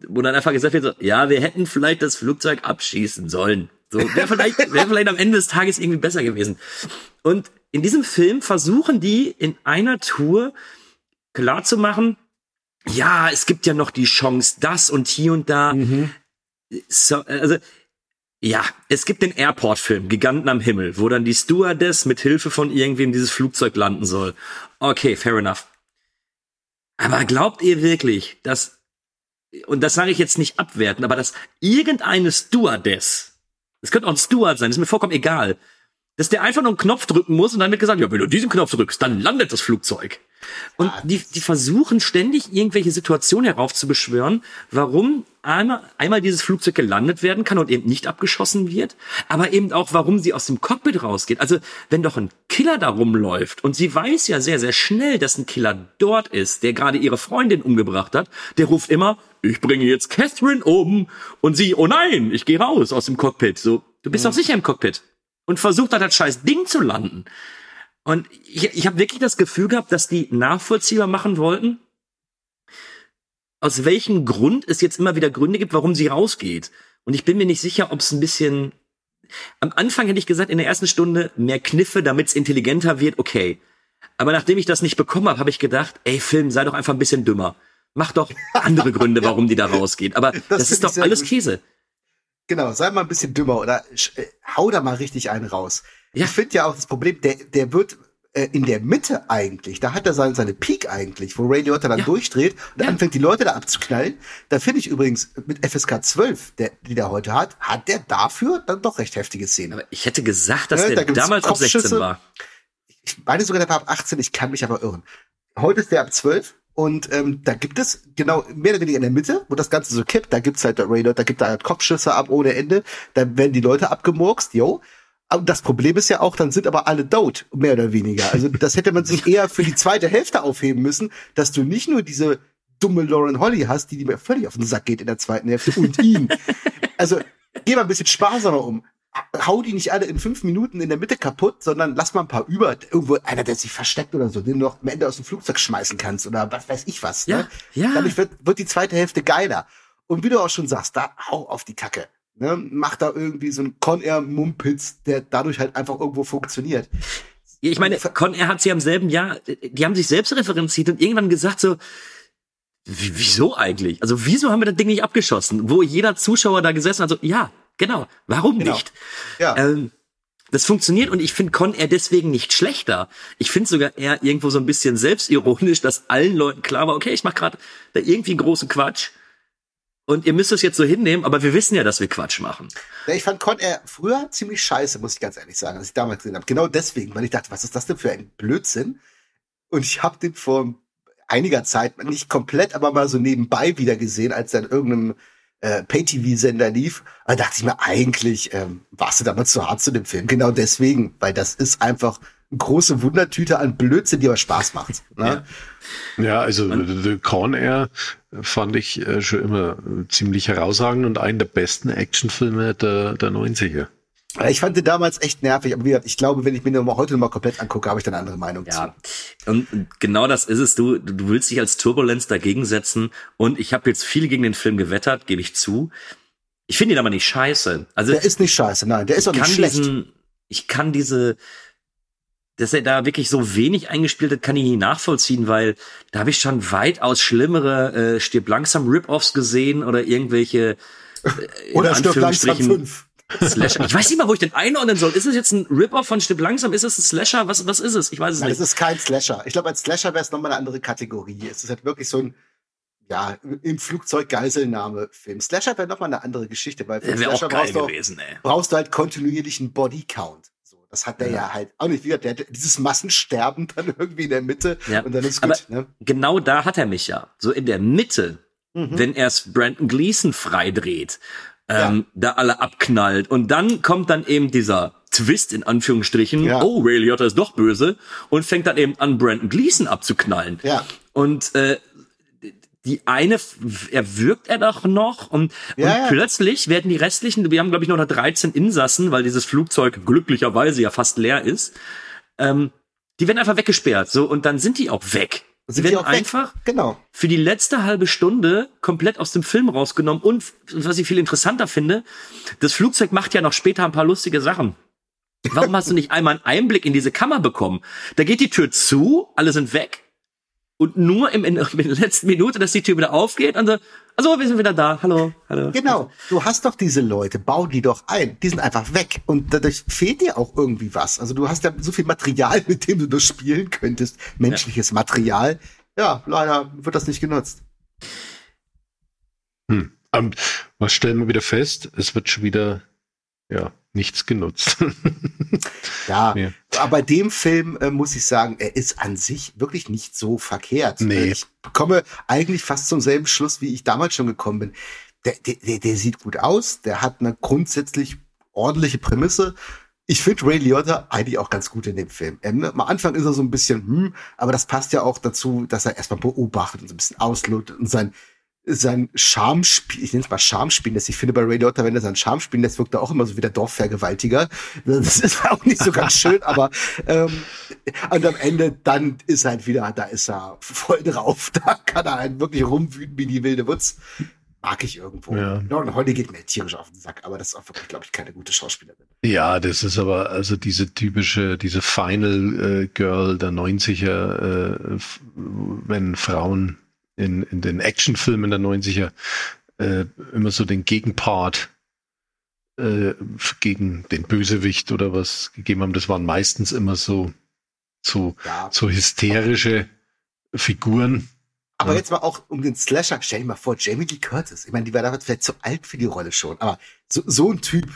wo dann einfach gesagt wird, so, ja, wir hätten vielleicht das Flugzeug abschießen sollen. So, wäre vielleicht, wäre vielleicht am Ende des Tages irgendwie besser gewesen. Und in diesem Film versuchen die in einer Tour klarzumachen, ja, es gibt ja noch die Chance, das und hier und da. So, also, ja, es gibt den Airport-Film, Giganten am Himmel, wo dann die Stewardess mit Hilfe von irgendwem dieses Flugzeug landen soll. Okay, fair enough. Aber glaubt ihr wirklich, dass, und das sage ich jetzt nicht abwerten, aber dass irgendeine Stewardess, es könnte auch ein Steward sein, ist mir vollkommen egal, dass der einfach nur einen Knopf drücken muss und dann wird gesagt, ja, wenn du diesen Knopf drückst, dann landet das Flugzeug. Und die, die versuchen ständig irgendwelche Situationen heraufzubeschwören, warum einmal, einmal dieses Flugzeug gelandet werden kann und eben nicht abgeschossen wird, aber eben auch, warum sie aus dem Cockpit rausgeht. Also, wenn doch ein Killer da rumläuft und sie weiß ja sehr, sehr schnell, dass ein Killer dort ist, der gerade ihre Freundin umgebracht hat, der ruft immer, ich bringe jetzt Catherine um und sie, oh nein, ich gehe raus aus dem Cockpit. So, du bist doch sicher im Cockpit und versucht da das scheiß Ding zu landen. Und ich, ich habe wirklich das Gefühl gehabt, dass die nachvollziehbar machen wollten, aus welchem Grund es jetzt immer wieder Gründe gibt, warum sie rausgeht. Und ich bin mir nicht sicher, ob es ein bisschen. Am Anfang hätte ich gesagt, in der ersten Stunde mehr Kniffe, damit es intelligenter wird, okay. Aber nachdem ich das nicht bekommen habe, habe ich gedacht, ey, Film, sei doch einfach ein bisschen dümmer. Mach doch andere Gründe, warum die da rausgeht. Aber das, find ist doch alles gut. Käse. Genau, sei mal ein bisschen dümmer oder äh, hau da mal richtig einen raus. Ja. Ich finde ja auch das Problem, der, der wird, äh, in der Mitte eigentlich, da hat er seine, seine Peak eigentlich, wo Ray Liotta dann Ja. durchdreht und Ja. anfängt, die Leute da abzuknallen. Da finde ich übrigens mit FSK 12, der, die der heute hat, hat der dafür dann doch recht heftige Szenen. Aber ich hätte gesagt, dass Ja, da der gibt's damals ab 16 Kopfschüsse. war. Ich meine sogar, der war ab 18, ich kann mich aber irren. Heute ist der ab 12 und ähm, da gibt es genau mehr oder weniger in der Mitte, wo das Ganze so kippt, da gibt's halt der Ray Liotta, da gibt er halt Kopfschüsse ab ohne Ende, da werden die Leute abgemurkst, yo. Das Problem ist ja auch, dann sind aber alle tot, mehr oder weniger. Also das hätte man sich eher für die zweite Hälfte aufheben müssen, dass du nicht nur diese dumme Lauren Holly hast, die, mir völlig auf den Sack geht in der zweiten Hälfte und ihn. Also geh mal ein bisschen sparsamer um. Hau die nicht alle in fünf Minuten in der Mitte kaputt, sondern lass mal ein paar über. Irgendwo einer, der sich versteckt oder so, den du noch am Ende aus dem Flugzeug schmeißen kannst oder was weiß ich was. Ja, ne? ja. Dadurch wird, wird die zweite Hälfte geiler. Und wie du auch schon sagst, da hau auf die Kacke. Ne? Mach da irgendwie so einen Con Air Mumpitz, der dadurch halt einfach irgendwo funktioniert. Ich meine, Con Air hat sie am selben Jahr, die haben sich selbst referenziert und irgendwann gesagt so, wie- wieso eigentlich? Also wieso haben wir das Ding nicht abgeschossen? Wo jeder Zuschauer da gesessen hat, so, ja, genau, warum Genau. nicht? Ja. Ähm, das funktioniert und ich finde Con Air deswegen nicht schlechter. Ich finde sogar eher irgendwo so ein bisschen selbstironisch, dass allen Leuten klar war, okay, ich mache gerade da irgendwie einen großen Quatsch und ihr müsst es jetzt so hinnehmen, aber wir wissen ja, dass wir Quatsch machen. Ja, ich fand Con Air früher ziemlich scheiße, muss ich ganz ehrlich sagen, als ich damals gesehen habe. Genau deswegen, weil ich dachte, was ist das denn für ein Blödsinn? Und ich habe den vor einiger Zeit, nicht komplett, aber mal so nebenbei wieder gesehen, als er in irgendeinem äh, Pay-TV-Sender lief. Da dachte ich mir, eigentlich ähm, warst du damals zu hart zu dem Film. Genau deswegen, weil das ist einfach eine große Wundertüte an Blödsinn, die aber Spaß macht. Ne? Ja, also The Con Air fand ich äh, schon immer äh, ziemlich herausragend und einen der besten Actionfilme der, der 90er. Ich fand den damals echt nervig, aber wie gesagt, ich glaube, wenn ich mir den mal heute noch mal komplett angucke, habe ich dann eine andere Meinung Ja, zu. und genau das ist es. Du, du willst dich als Turbulenz dagegen setzen. Und ich habe jetzt viel gegen den Film gewettert, gebe ich zu. Ich finde ihn aber nicht scheiße. Also Der ist nicht scheiße, nein, der ist auch ich nicht kann schlecht. diesen, ich kann diese, dass er da wirklich so wenig eingespielt hat, kann ich nicht nachvollziehen, weil da habe ich schon weitaus schlimmere äh, stirb langsam Rip-Offs gesehen oder irgendwelche äh, Oder stirb langsam fünf. Slasher. Ich weiß nicht mal, wo ich den einordnen soll. Ist es jetzt ein Rip-Off von Stirb langsam? Ist es ein Slasher? Was, was ist es? Ich weiß es Nein, nicht. es ist kein Slasher. Ich glaube, als Slasher wäre es nochmal eine andere Kategorie. Es ist halt wirklich so ein, ja, im Flugzeug Geiselnahme-Film. Slasher wäre nochmal eine andere Geschichte, weil für Slasher geil brauchst du, auch- gewesen, brauchst du halt kontinuierlichen Bodycount. Das hat der ja. halt auch nicht. Wie gesagt, der hat dieses Massensterben dann irgendwie in der Mitte Ja. und dann ist Aber gut. Ne? genau da hat er mich ja. So in der Mitte, Mhm. wenn er es Brandon Gleason freidreht, ähm, da alle abknallt. Und dann kommt dann eben dieser Twist in Anführungsstrichen. Ja. Oh, Ray Liotta ist doch böse. Und fängt dann eben an, Brandon Gleason abzuknallen. Ja. Und äh, die eine, er wirkt er doch noch und, Ja, und plötzlich werden die restlichen, wir haben glaube ich noch 13 Insassen, weil dieses Flugzeug glücklicherweise ja fast leer ist, ähm, die werden einfach weggesperrt, so und dann sind die auch weg. Sie werden einfach Genau. für die letzte halbe Stunde komplett aus dem Film rausgenommen und was ich viel interessanter finde, das Flugzeug macht ja noch später ein paar lustige Sachen. Warum hast du nicht einmal einen Einblick in diese Kammer bekommen? Da geht die Tür zu, alle sind weg und nur im, in, in der letzten Minute, dass die Tür wieder aufgeht und so, also wir sind wieder da, hallo, hallo. Genau. Du hast doch diese Leute, bau die doch ein. Die sind einfach weg. Und dadurch fehlt dir auch irgendwie was. Also du hast ja so viel Material, mit dem du das spielen könntest. Menschliches Material. Ja, leider wird das nicht genutzt. Hm. Und was stellen wir wieder fest? Es wird schon wieder ja nichts genutzt. Ja, Ja. aber bei dem Film äh, muss ich sagen, er ist an sich wirklich nicht so verkehrt. Nee. Äh, Ich komme eigentlich fast zum selben Schluss, wie ich damals schon gekommen bin. Der, der, der, sieht gut aus, der hat eine grundsätzlich ordentliche Prämisse. Ich finde Ray Liotta eigentlich auch ganz gut in dem Film. Ähm, am Anfang ist er so ein bisschen, hm, aber das passt ja auch dazu, dass er erstmal beobachtet und so ein bisschen auslotet und sein sein Charmspiel, ich nenne es mal Charmspiel, das ich finde bei Ray Liotta, wenn er sein Charmspiel lässt, wirkt er auch immer so wie der Dorfvergewaltiger. Das ist auch nicht so ganz schön, aber ähm, und am Ende dann ist halt wieder, da ist er voll drauf, da kann er halt wirklich rumwüten wie die wilde Wutz. Mag ich irgendwo. Ja. Und heute geht mir tierisch auf den Sack, aber das ist auch wirklich, glaube ich, keine gute Schauspielerin. Ja, das ist aber also diese typische, diese Final äh, Girl der 90er, äh, wenn Frauen in, in den Actionfilmen der 90er äh, immer so den Gegenpart äh, gegen den Bösewicht oder was gegeben haben. Das waren meistens immer so so, ja. so hysterische Figuren. Aber ja. jetzt mal auch um den Slasher, stell dir mal vor, Jamie Lee Curtis. Ich meine, die war damals vielleicht zu alt für die Rolle schon, aber so, so ein Typ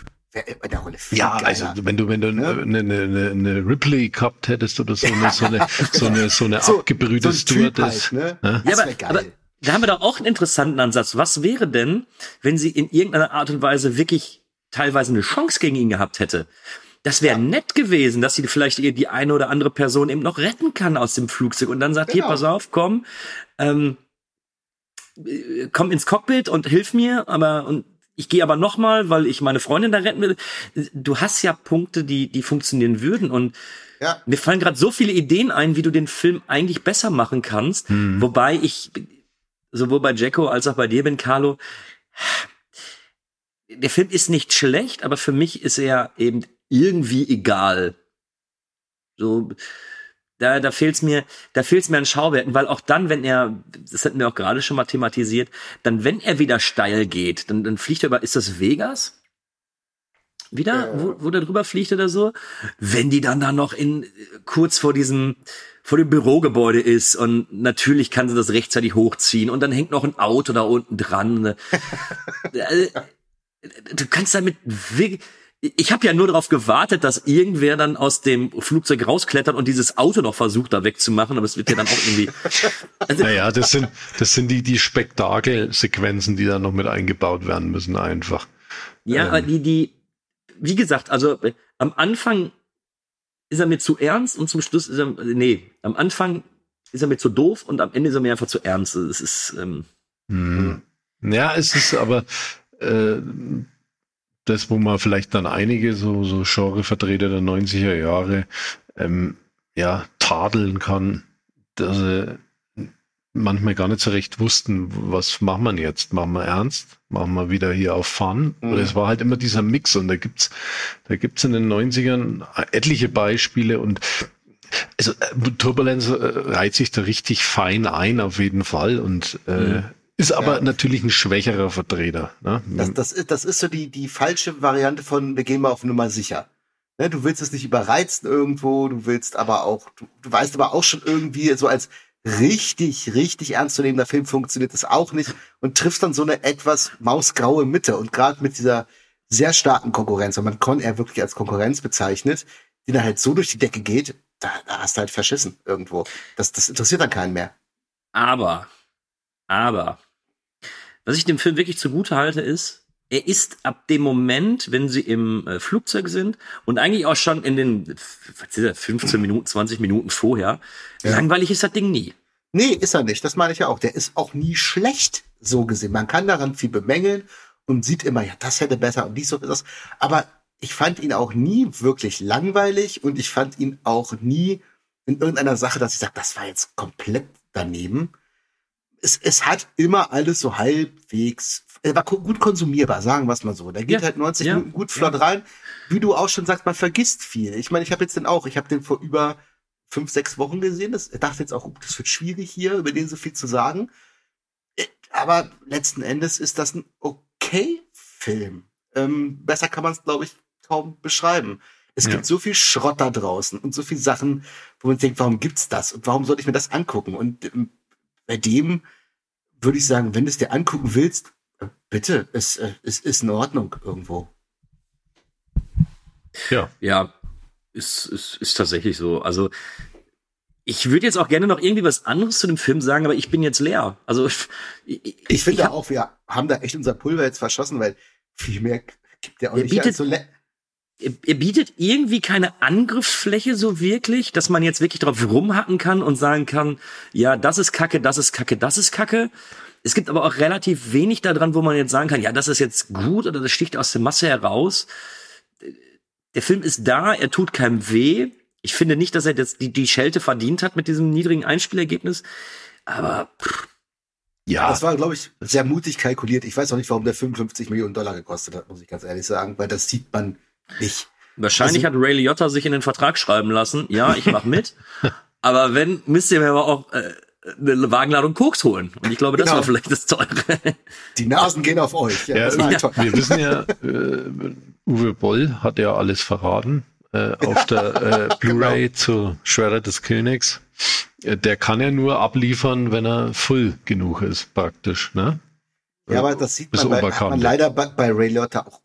bei der Rolle viel Ja, geiler. also wenn du, wenn du ne? eine, eine, eine Ripley gehabt hättest oder so eine, so eine, so eine, so eine so, abgebrühte so Stewardess. Halt, ne? ja, aber, geil. aber da haben wir doch auch einen interessanten Ansatz. Was wäre denn, wenn sie in irgendeiner Art und Weise wirklich teilweise eine Chance gegen ihn gehabt hätte? Das wäre ja. nett gewesen, dass sie vielleicht die eine oder andere Person eben noch retten kann aus dem Flugzeug und dann sagt, genau. hier, pass auf, komm, ähm, äh, komm ins Cockpit und hilf mir, aber und ich gehe aber noch mal, weil ich meine Freundin da retten will. Du hast ja Punkte, die die funktionieren würden und ja. mir fallen gerade so viele Ideen ein, wie du den Film eigentlich besser machen kannst. Hm. Wobei ich sowohl bei Jacko als auch bei dir bin, Carlo. Der Film ist nicht schlecht, aber für mich ist er eben irgendwie egal. So, da, da fehlt's mir, da fehlt's mir an Schauwerten, weil auch dann, wenn er, das hatten wir auch gerade schon mal thematisiert, dann, wenn er wieder steil geht, dann, dann fliegt er über, ist das Vegas? Wieder, ja. wo, wo der drüber fliegt oder so? Wenn die dann da noch in, kurz vor diesem, vor dem Bürogebäude ist und natürlich kann sie das rechtzeitig hochziehen und dann hängt noch ein Auto da unten dran. Äh, du kannst damit wirklich, ich habe ja nur darauf gewartet, dass irgendwer dann aus dem Flugzeug rausklettert und dieses Auto noch versucht, da wegzumachen, aber es wird ja dann auch irgendwie. Also, naja, das sind, das sind die, die Spektakelsequenzen, die dann noch mit eingebaut werden müssen, einfach. Ja, ähm. die, die, wie gesagt, also äh, am Anfang ist er mir zu ernst und zum Schluss ist er, nee, am Anfang ist er mir zu doof und am Ende ist er mir einfach zu ernst. Es ist, ähm, hm. Ja, es ist aber, äh, das, wo man vielleicht dann einige so, so Genrevertreter der 90er Jahre ähm, ja, tadeln kann, dass sie manchmal gar nicht so recht wussten, was machen wir jetzt? Machen wir ernst? Machen wir wieder hier auf Fun? Mhm. Oder es war halt immer dieser Mix und da gibt's, da gibt's in den 90ern etliche Beispiele und also äh, Turbulenz äh, reiht sich da richtig fein ein auf jeden Fall und äh, mhm. Ist aber ja. natürlich ein schwächerer Vertreter. Ne? Das, das, ist, das ist so die, die falsche Variante von, wir gehen mal auf Nummer sicher. Ne, du willst es nicht überreizen irgendwo, du willst aber auch, du, du weißt aber auch schon irgendwie, so als richtig, richtig ernstzunehmender Film funktioniert das auch nicht und triffst dann so eine etwas mausgraue Mitte. Und gerade mit dieser sehr starken Konkurrenz, und man Con er wirklich als Konkurrenz bezeichnet, die dann halt so durch die Decke geht, da, da hast du halt verschissen irgendwo. Das, das interessiert dann keinen mehr. Aber, aber, was ich dem Film wirklich zugute halte, ist, er ist ab dem Moment, wenn sie im äh, Flugzeug sind und eigentlich auch schon in den was ist das, 15 Minuten, 20 Minuten vorher, ja. langweilig ist das Ding nie. Nee, ist er nicht. Das meine ich ja auch. Der ist auch nie schlecht so gesehen. Man kann daran viel bemängeln und sieht immer, ja, das hätte besser und dies so das. Aber ich fand ihn auch nie wirklich langweilig und ich fand ihn auch nie in irgendeiner Sache, dass ich sage, das war jetzt komplett daneben es, es hat immer alles so halbwegs, er war gut konsumierbar, sagen wir es mal so. Da geht ja, halt 90 ja, Minuten gut flott ja. rein. Wie du auch schon sagst, man vergisst viel. Ich meine, ich habe jetzt den auch, ich habe den vor über fünf, sechs Wochen gesehen. Das, ich dachte jetzt auch, das wird schwierig hier, über den so viel zu sagen. Äh, aber letzten Endes ist das ein okay Film. Ähm, besser kann man es, glaube ich, kaum beschreiben. Es ja. gibt so viel Schrott da draußen und so viel Sachen, wo man denkt, warum gibt's das und warum soll ich mir das angucken? Und ähm, bei dem würde ich sagen, wenn du es dir angucken willst, bitte, es, es ist in Ordnung irgendwo. Ja. Ja, ist, ist, ist tatsächlich so. Also, ich würde jetzt auch gerne noch irgendwie was anderes zu dem Film sagen, aber ich bin jetzt leer. Also, ich, ich finde ich auch, wir haben da echt unser Pulver jetzt verschossen, weil viel mehr gibt ja auch nicht. Bietet, so er bietet irgendwie keine Angriffsfläche so wirklich, dass man jetzt wirklich drauf rumhacken kann und sagen kann, ja, das ist Kacke, das ist Kacke, das ist Kacke. Es gibt aber auch relativ wenig daran, wo man jetzt sagen kann, ja, das ist jetzt gut oder das sticht aus der Masse heraus. Der Film ist da, er tut keinem weh. Ich finde nicht, dass er jetzt die, die Schelte verdient hat mit diesem niedrigen Einspielergebnis. Aber pff, ja. Das war, glaube ich, sehr mutig kalkuliert. Ich weiß auch nicht, warum der 55 Millionen Dollar gekostet hat, muss ich ganz ehrlich sagen, weil das sieht man nicht. Wahrscheinlich also, hat Ray Liotta sich in den Vertrag schreiben lassen, ja, ich mach mit. aber wenn, müsst ihr mir aber auch äh, eine Wagenladung Koks holen. Und ich glaube, das genau. war vielleicht das Teure. Die Nasen gehen auf euch. Ja, ja, ja. Wir wissen ja, äh, Uwe Boll hat ja alles verraten. äh, auf der äh, Blu-ray zu Schwerter des Königs. Äh, Der kann ja nur abliefern, wenn er full genug ist, praktisch. Ne? Ja, aber das sieht man, bei, man leider bei, bei Ray Liotta auch.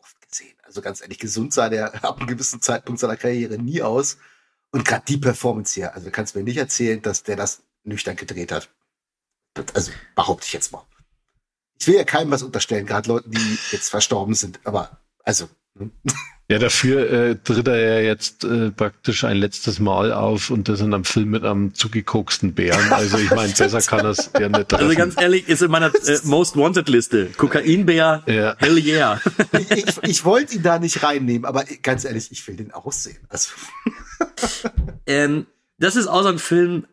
Also ganz ehrlich, gesund sah der ab einem gewissen Zeitpunkt seiner Karriere nie aus. Und gerade die Performance hier, also du kannst mir nicht erzählen, dass der das nüchtern gedreht hat. Also behaupte ich jetzt mal. Ich will ja keinem was unterstellen, gerade Leuten, die jetzt verstorben sind. Aber also, hm. Ja, dafür äh, tritt er ja jetzt äh, praktisch ein letztes Mal auf und das in einem Film mit einem zugekoksten Bären. Also ich meine, besser kann das ja nicht treffen. Also ganz ehrlich, ist in meiner äh, Most Wanted Liste. Kokainbär, Ja. hell yeah. ich, ich, ich wollte ihn da nicht reinnehmen, aber ganz ehrlich, ich will den aussehen. Also, ähm, das ist auch so ein Film,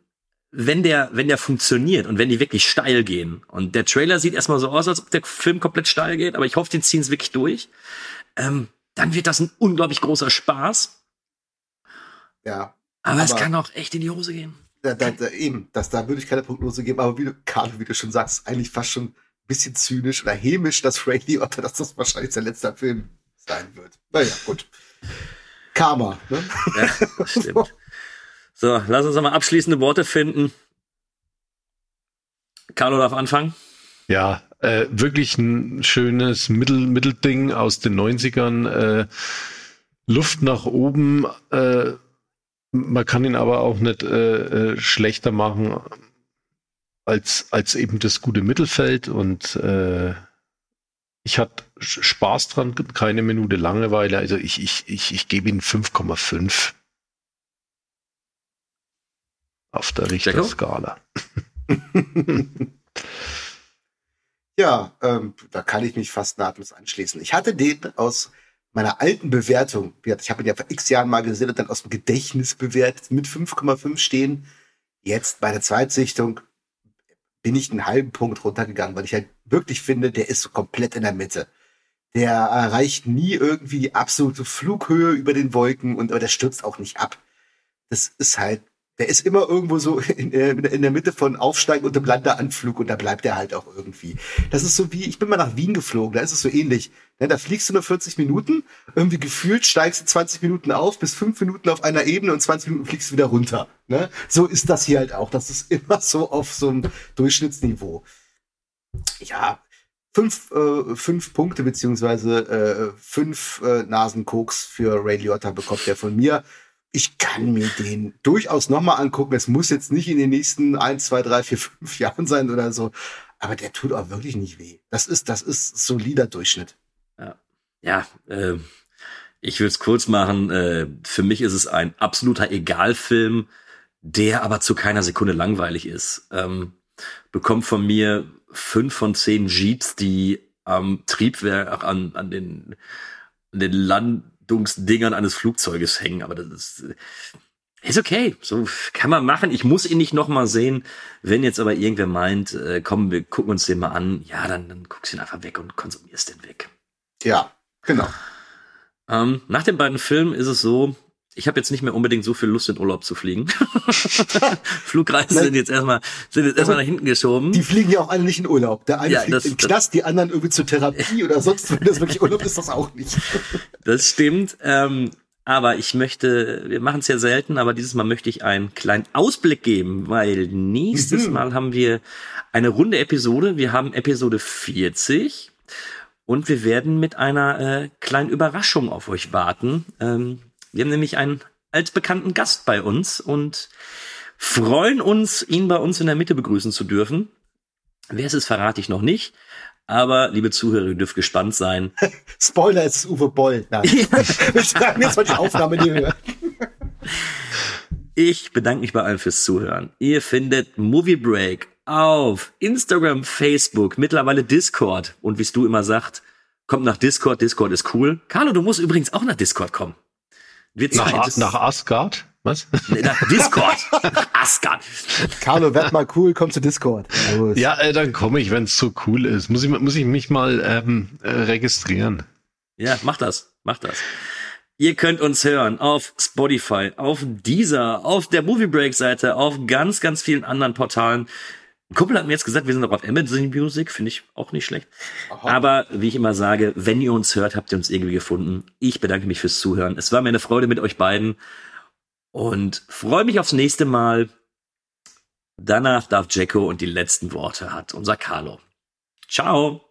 wenn der, wenn der funktioniert und wenn die wirklich steil gehen. Und der Trailer sieht erstmal so aus, als ob der Film komplett steil geht, aber ich hoffe, die ziehen es wirklich durch. Ähm, dann wird das ein unglaublich großer Spaß. ja. Aber, es Aber- kann auch echt in die Hose gehen. Da, da, da, eben, das, da würde ich keine Prognose geben, aber wie du, Carlo, wie du schon sagst, ist eigentlich fast schon ein bisschen zynisch oder hämisch, dass Ray Liotta, dass das wahrscheinlich sein letzter Film sein wird. Naja, gut. Karma, ne? Ja, das stimmt. So, lass uns nochmal abschließende Worte finden. Carlo darf anfangen. Ja, äh, wirklich ein schönes Mittel, Mittelding aus den 90ern. Äh, Luft nach oben. Äh, man kann ihn aber auch nicht äh, äh, schlechter machen als, als eben das gute Mittelfeld. Und äh, ich hatte Spaß dran, keine Minute Langeweile. Also ich, ich, ich, ich gebe ihm 5,5 auf der Richterskala. Ja, ähm, da kann ich mich fast nahtlos anschließen. Ich hatte den aus meiner alten Bewertung, ich habe ihn ja vor x Jahren mal gesehen und dann aus dem Gedächtnis bewertet, mit 5,5 stehen. Jetzt bei der Zweitsichtung bin ich einen halben Punkt runtergegangen, weil ich halt wirklich finde, der ist komplett in der Mitte. Der erreicht nie irgendwie die absolute Flughöhe über den Wolken und aber der stürzt auch nicht ab. Das ist halt, der ist immer irgendwo so in, äh, in der Mitte von Aufsteigen und dem Landeanflug und da bleibt er halt auch irgendwie. Das ist so wie, ich bin mal nach Wien geflogen, da ist es so ähnlich. Ne, da fliegst du nur 40 Minuten, irgendwie gefühlt steigst du 20 Minuten auf, bis 5 Minuten auf einer Ebene und 20 Minuten fliegst du wieder runter. Ne? So ist das hier halt auch. Das ist immer so auf so einem Durchschnittsniveau. Ja, fünf, äh, fünf Punkte beziehungsweise äh, fünf äh, Nasenkoks für Ray Liotta bekommt er von mir. Ich kann mir den durchaus nochmal angucken. Es muss jetzt nicht in den nächsten eins, zwei, drei, vier, fünf Jahren sein oder so. Aber der tut auch wirklich nicht weh. Das ist, das ist solider Durchschnitt. Ja, äh, ich will es kurz machen. Äh, für mich ist es ein absoluter Egalfilm, der aber zu keiner Sekunde langweilig ist. Ähm, bekommt von mir fünf von zehn Jeeps, die am Triebwerk, an, an den, an den Landungsdingern eines Flugzeuges hängen. Aber das ist, äh, ist okay. So kann man machen. Ich muss ihn nicht noch mal sehen. Wenn jetzt aber irgendwer meint, äh, komm, wir gucken uns den mal an, ja, dann, dann guckst du ihn einfach weg und konsumierst den weg. Ja, genau. Ähm, nach den beiden Filmen ist es so, ich habe jetzt nicht mehr unbedingt so viel Lust, in Urlaub zu fliegen. Flugreisen Nein. sind jetzt erstmal sind jetzt erstmal nach hinten geschoben. Die fliegen ja auch alle nicht in Urlaub. Der eine Ja, fliegt das- in den Knast, die anderen irgendwie zur Therapie oder sonst, wenn das wirklich Urlaub ist, das auch nicht. Das stimmt. Ähm, aber ich möchte, wir machen es ja selten, aber dieses Mal möchte ich einen kleinen Ausblick geben, weil nächstes Mhm. Mal haben wir eine runde Episode. Wir haben Episode 40 und wir werden mit einer äh, kleinen Überraschung auf euch warten. Ähm, wir haben nämlich einen altbekannten Gast bei uns und freuen uns, ihn bei uns in der Mitte begrüßen zu dürfen. Wer es ist, verrate ich noch nicht. Aber, liebe Zuhörer, ihr dürft gespannt sein. Spoiler, es ist Uwe Boll. Nein. Wir schreiben jetzt mal die Aufnahme, die wir hören. Ich bedanke mich bei allen fürs Zuhören. Ihr findet Movie Break auf Instagram, Facebook, mittlerweile Discord. Und wie es du immer sagt, kommt nach Discord. Discord ist cool. Carlo, du musst übrigens auch nach Discord kommen. Wird Nach. A- nach Asgard? Was? Nee, nach Discord. nach Asgard. Carlo, werd mal cool, komm zu Discord. Los. Ja, äh, dann komme ich, wenn es so cool ist. Muss ich, muss ich mich mal ähm, äh, registrieren. Ja, mach das, mach das. Ihr könnt uns hören auf Spotify, auf Deezer, auf der Movie Break Seite, auf ganz, ganz vielen anderen Portalen. Ein Kumpel hat mir jetzt gesagt, wir sind auch auf Amazon Music, finde ich auch nicht schlecht. Aha. Aber wie ich immer sage, wenn ihr uns hört, habt ihr uns irgendwie gefunden. Ich bedanke mich fürs Zuhören. Es war mir eine Freude mit euch beiden und freue mich aufs nächste Mal. Danach darf Jacko und die letzten Worte hat unser Carlo. Ciao.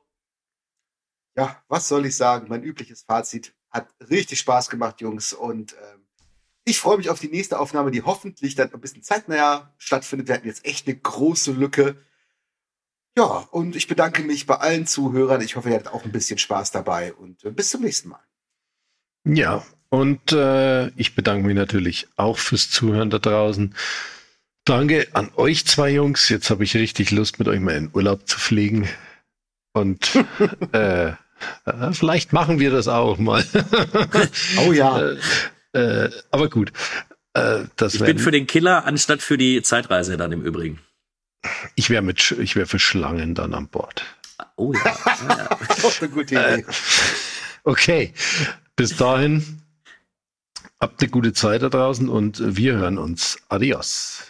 Ja, was soll ich sagen? Mein übliches Fazit hat richtig Spaß gemacht, Jungs. Und ähm, ich freue mich auf die nächste Aufnahme, die hoffentlich dann ein bisschen zeitnah stattfindet. Wir hatten jetzt echt eine große Lücke. Ja, und ich bedanke mich bei allen Zuhörern. Ich hoffe, ihr hattet auch ein bisschen Spaß dabei und äh, bis zum nächsten Mal. Ja, und äh, ich bedanke mich natürlich auch fürs Zuhören da draußen. Danke an euch zwei Jungs. Jetzt habe ich richtig Lust, mit euch mal in Urlaub zu fliegen. Und äh, äh, vielleicht machen wir das auch mal. oh ja. Äh, aber gut. Äh, das ich bin für den Killer anstatt für die Zeitreise dann im Übrigen. Ich wäre mit, ich wäre für Schlangen dann an Bord. Oh ja. ja. Auch eine gute Idee. Äh, okay. Bis dahin. Habt eine gute Zeit da draußen und wir hören uns. Adios.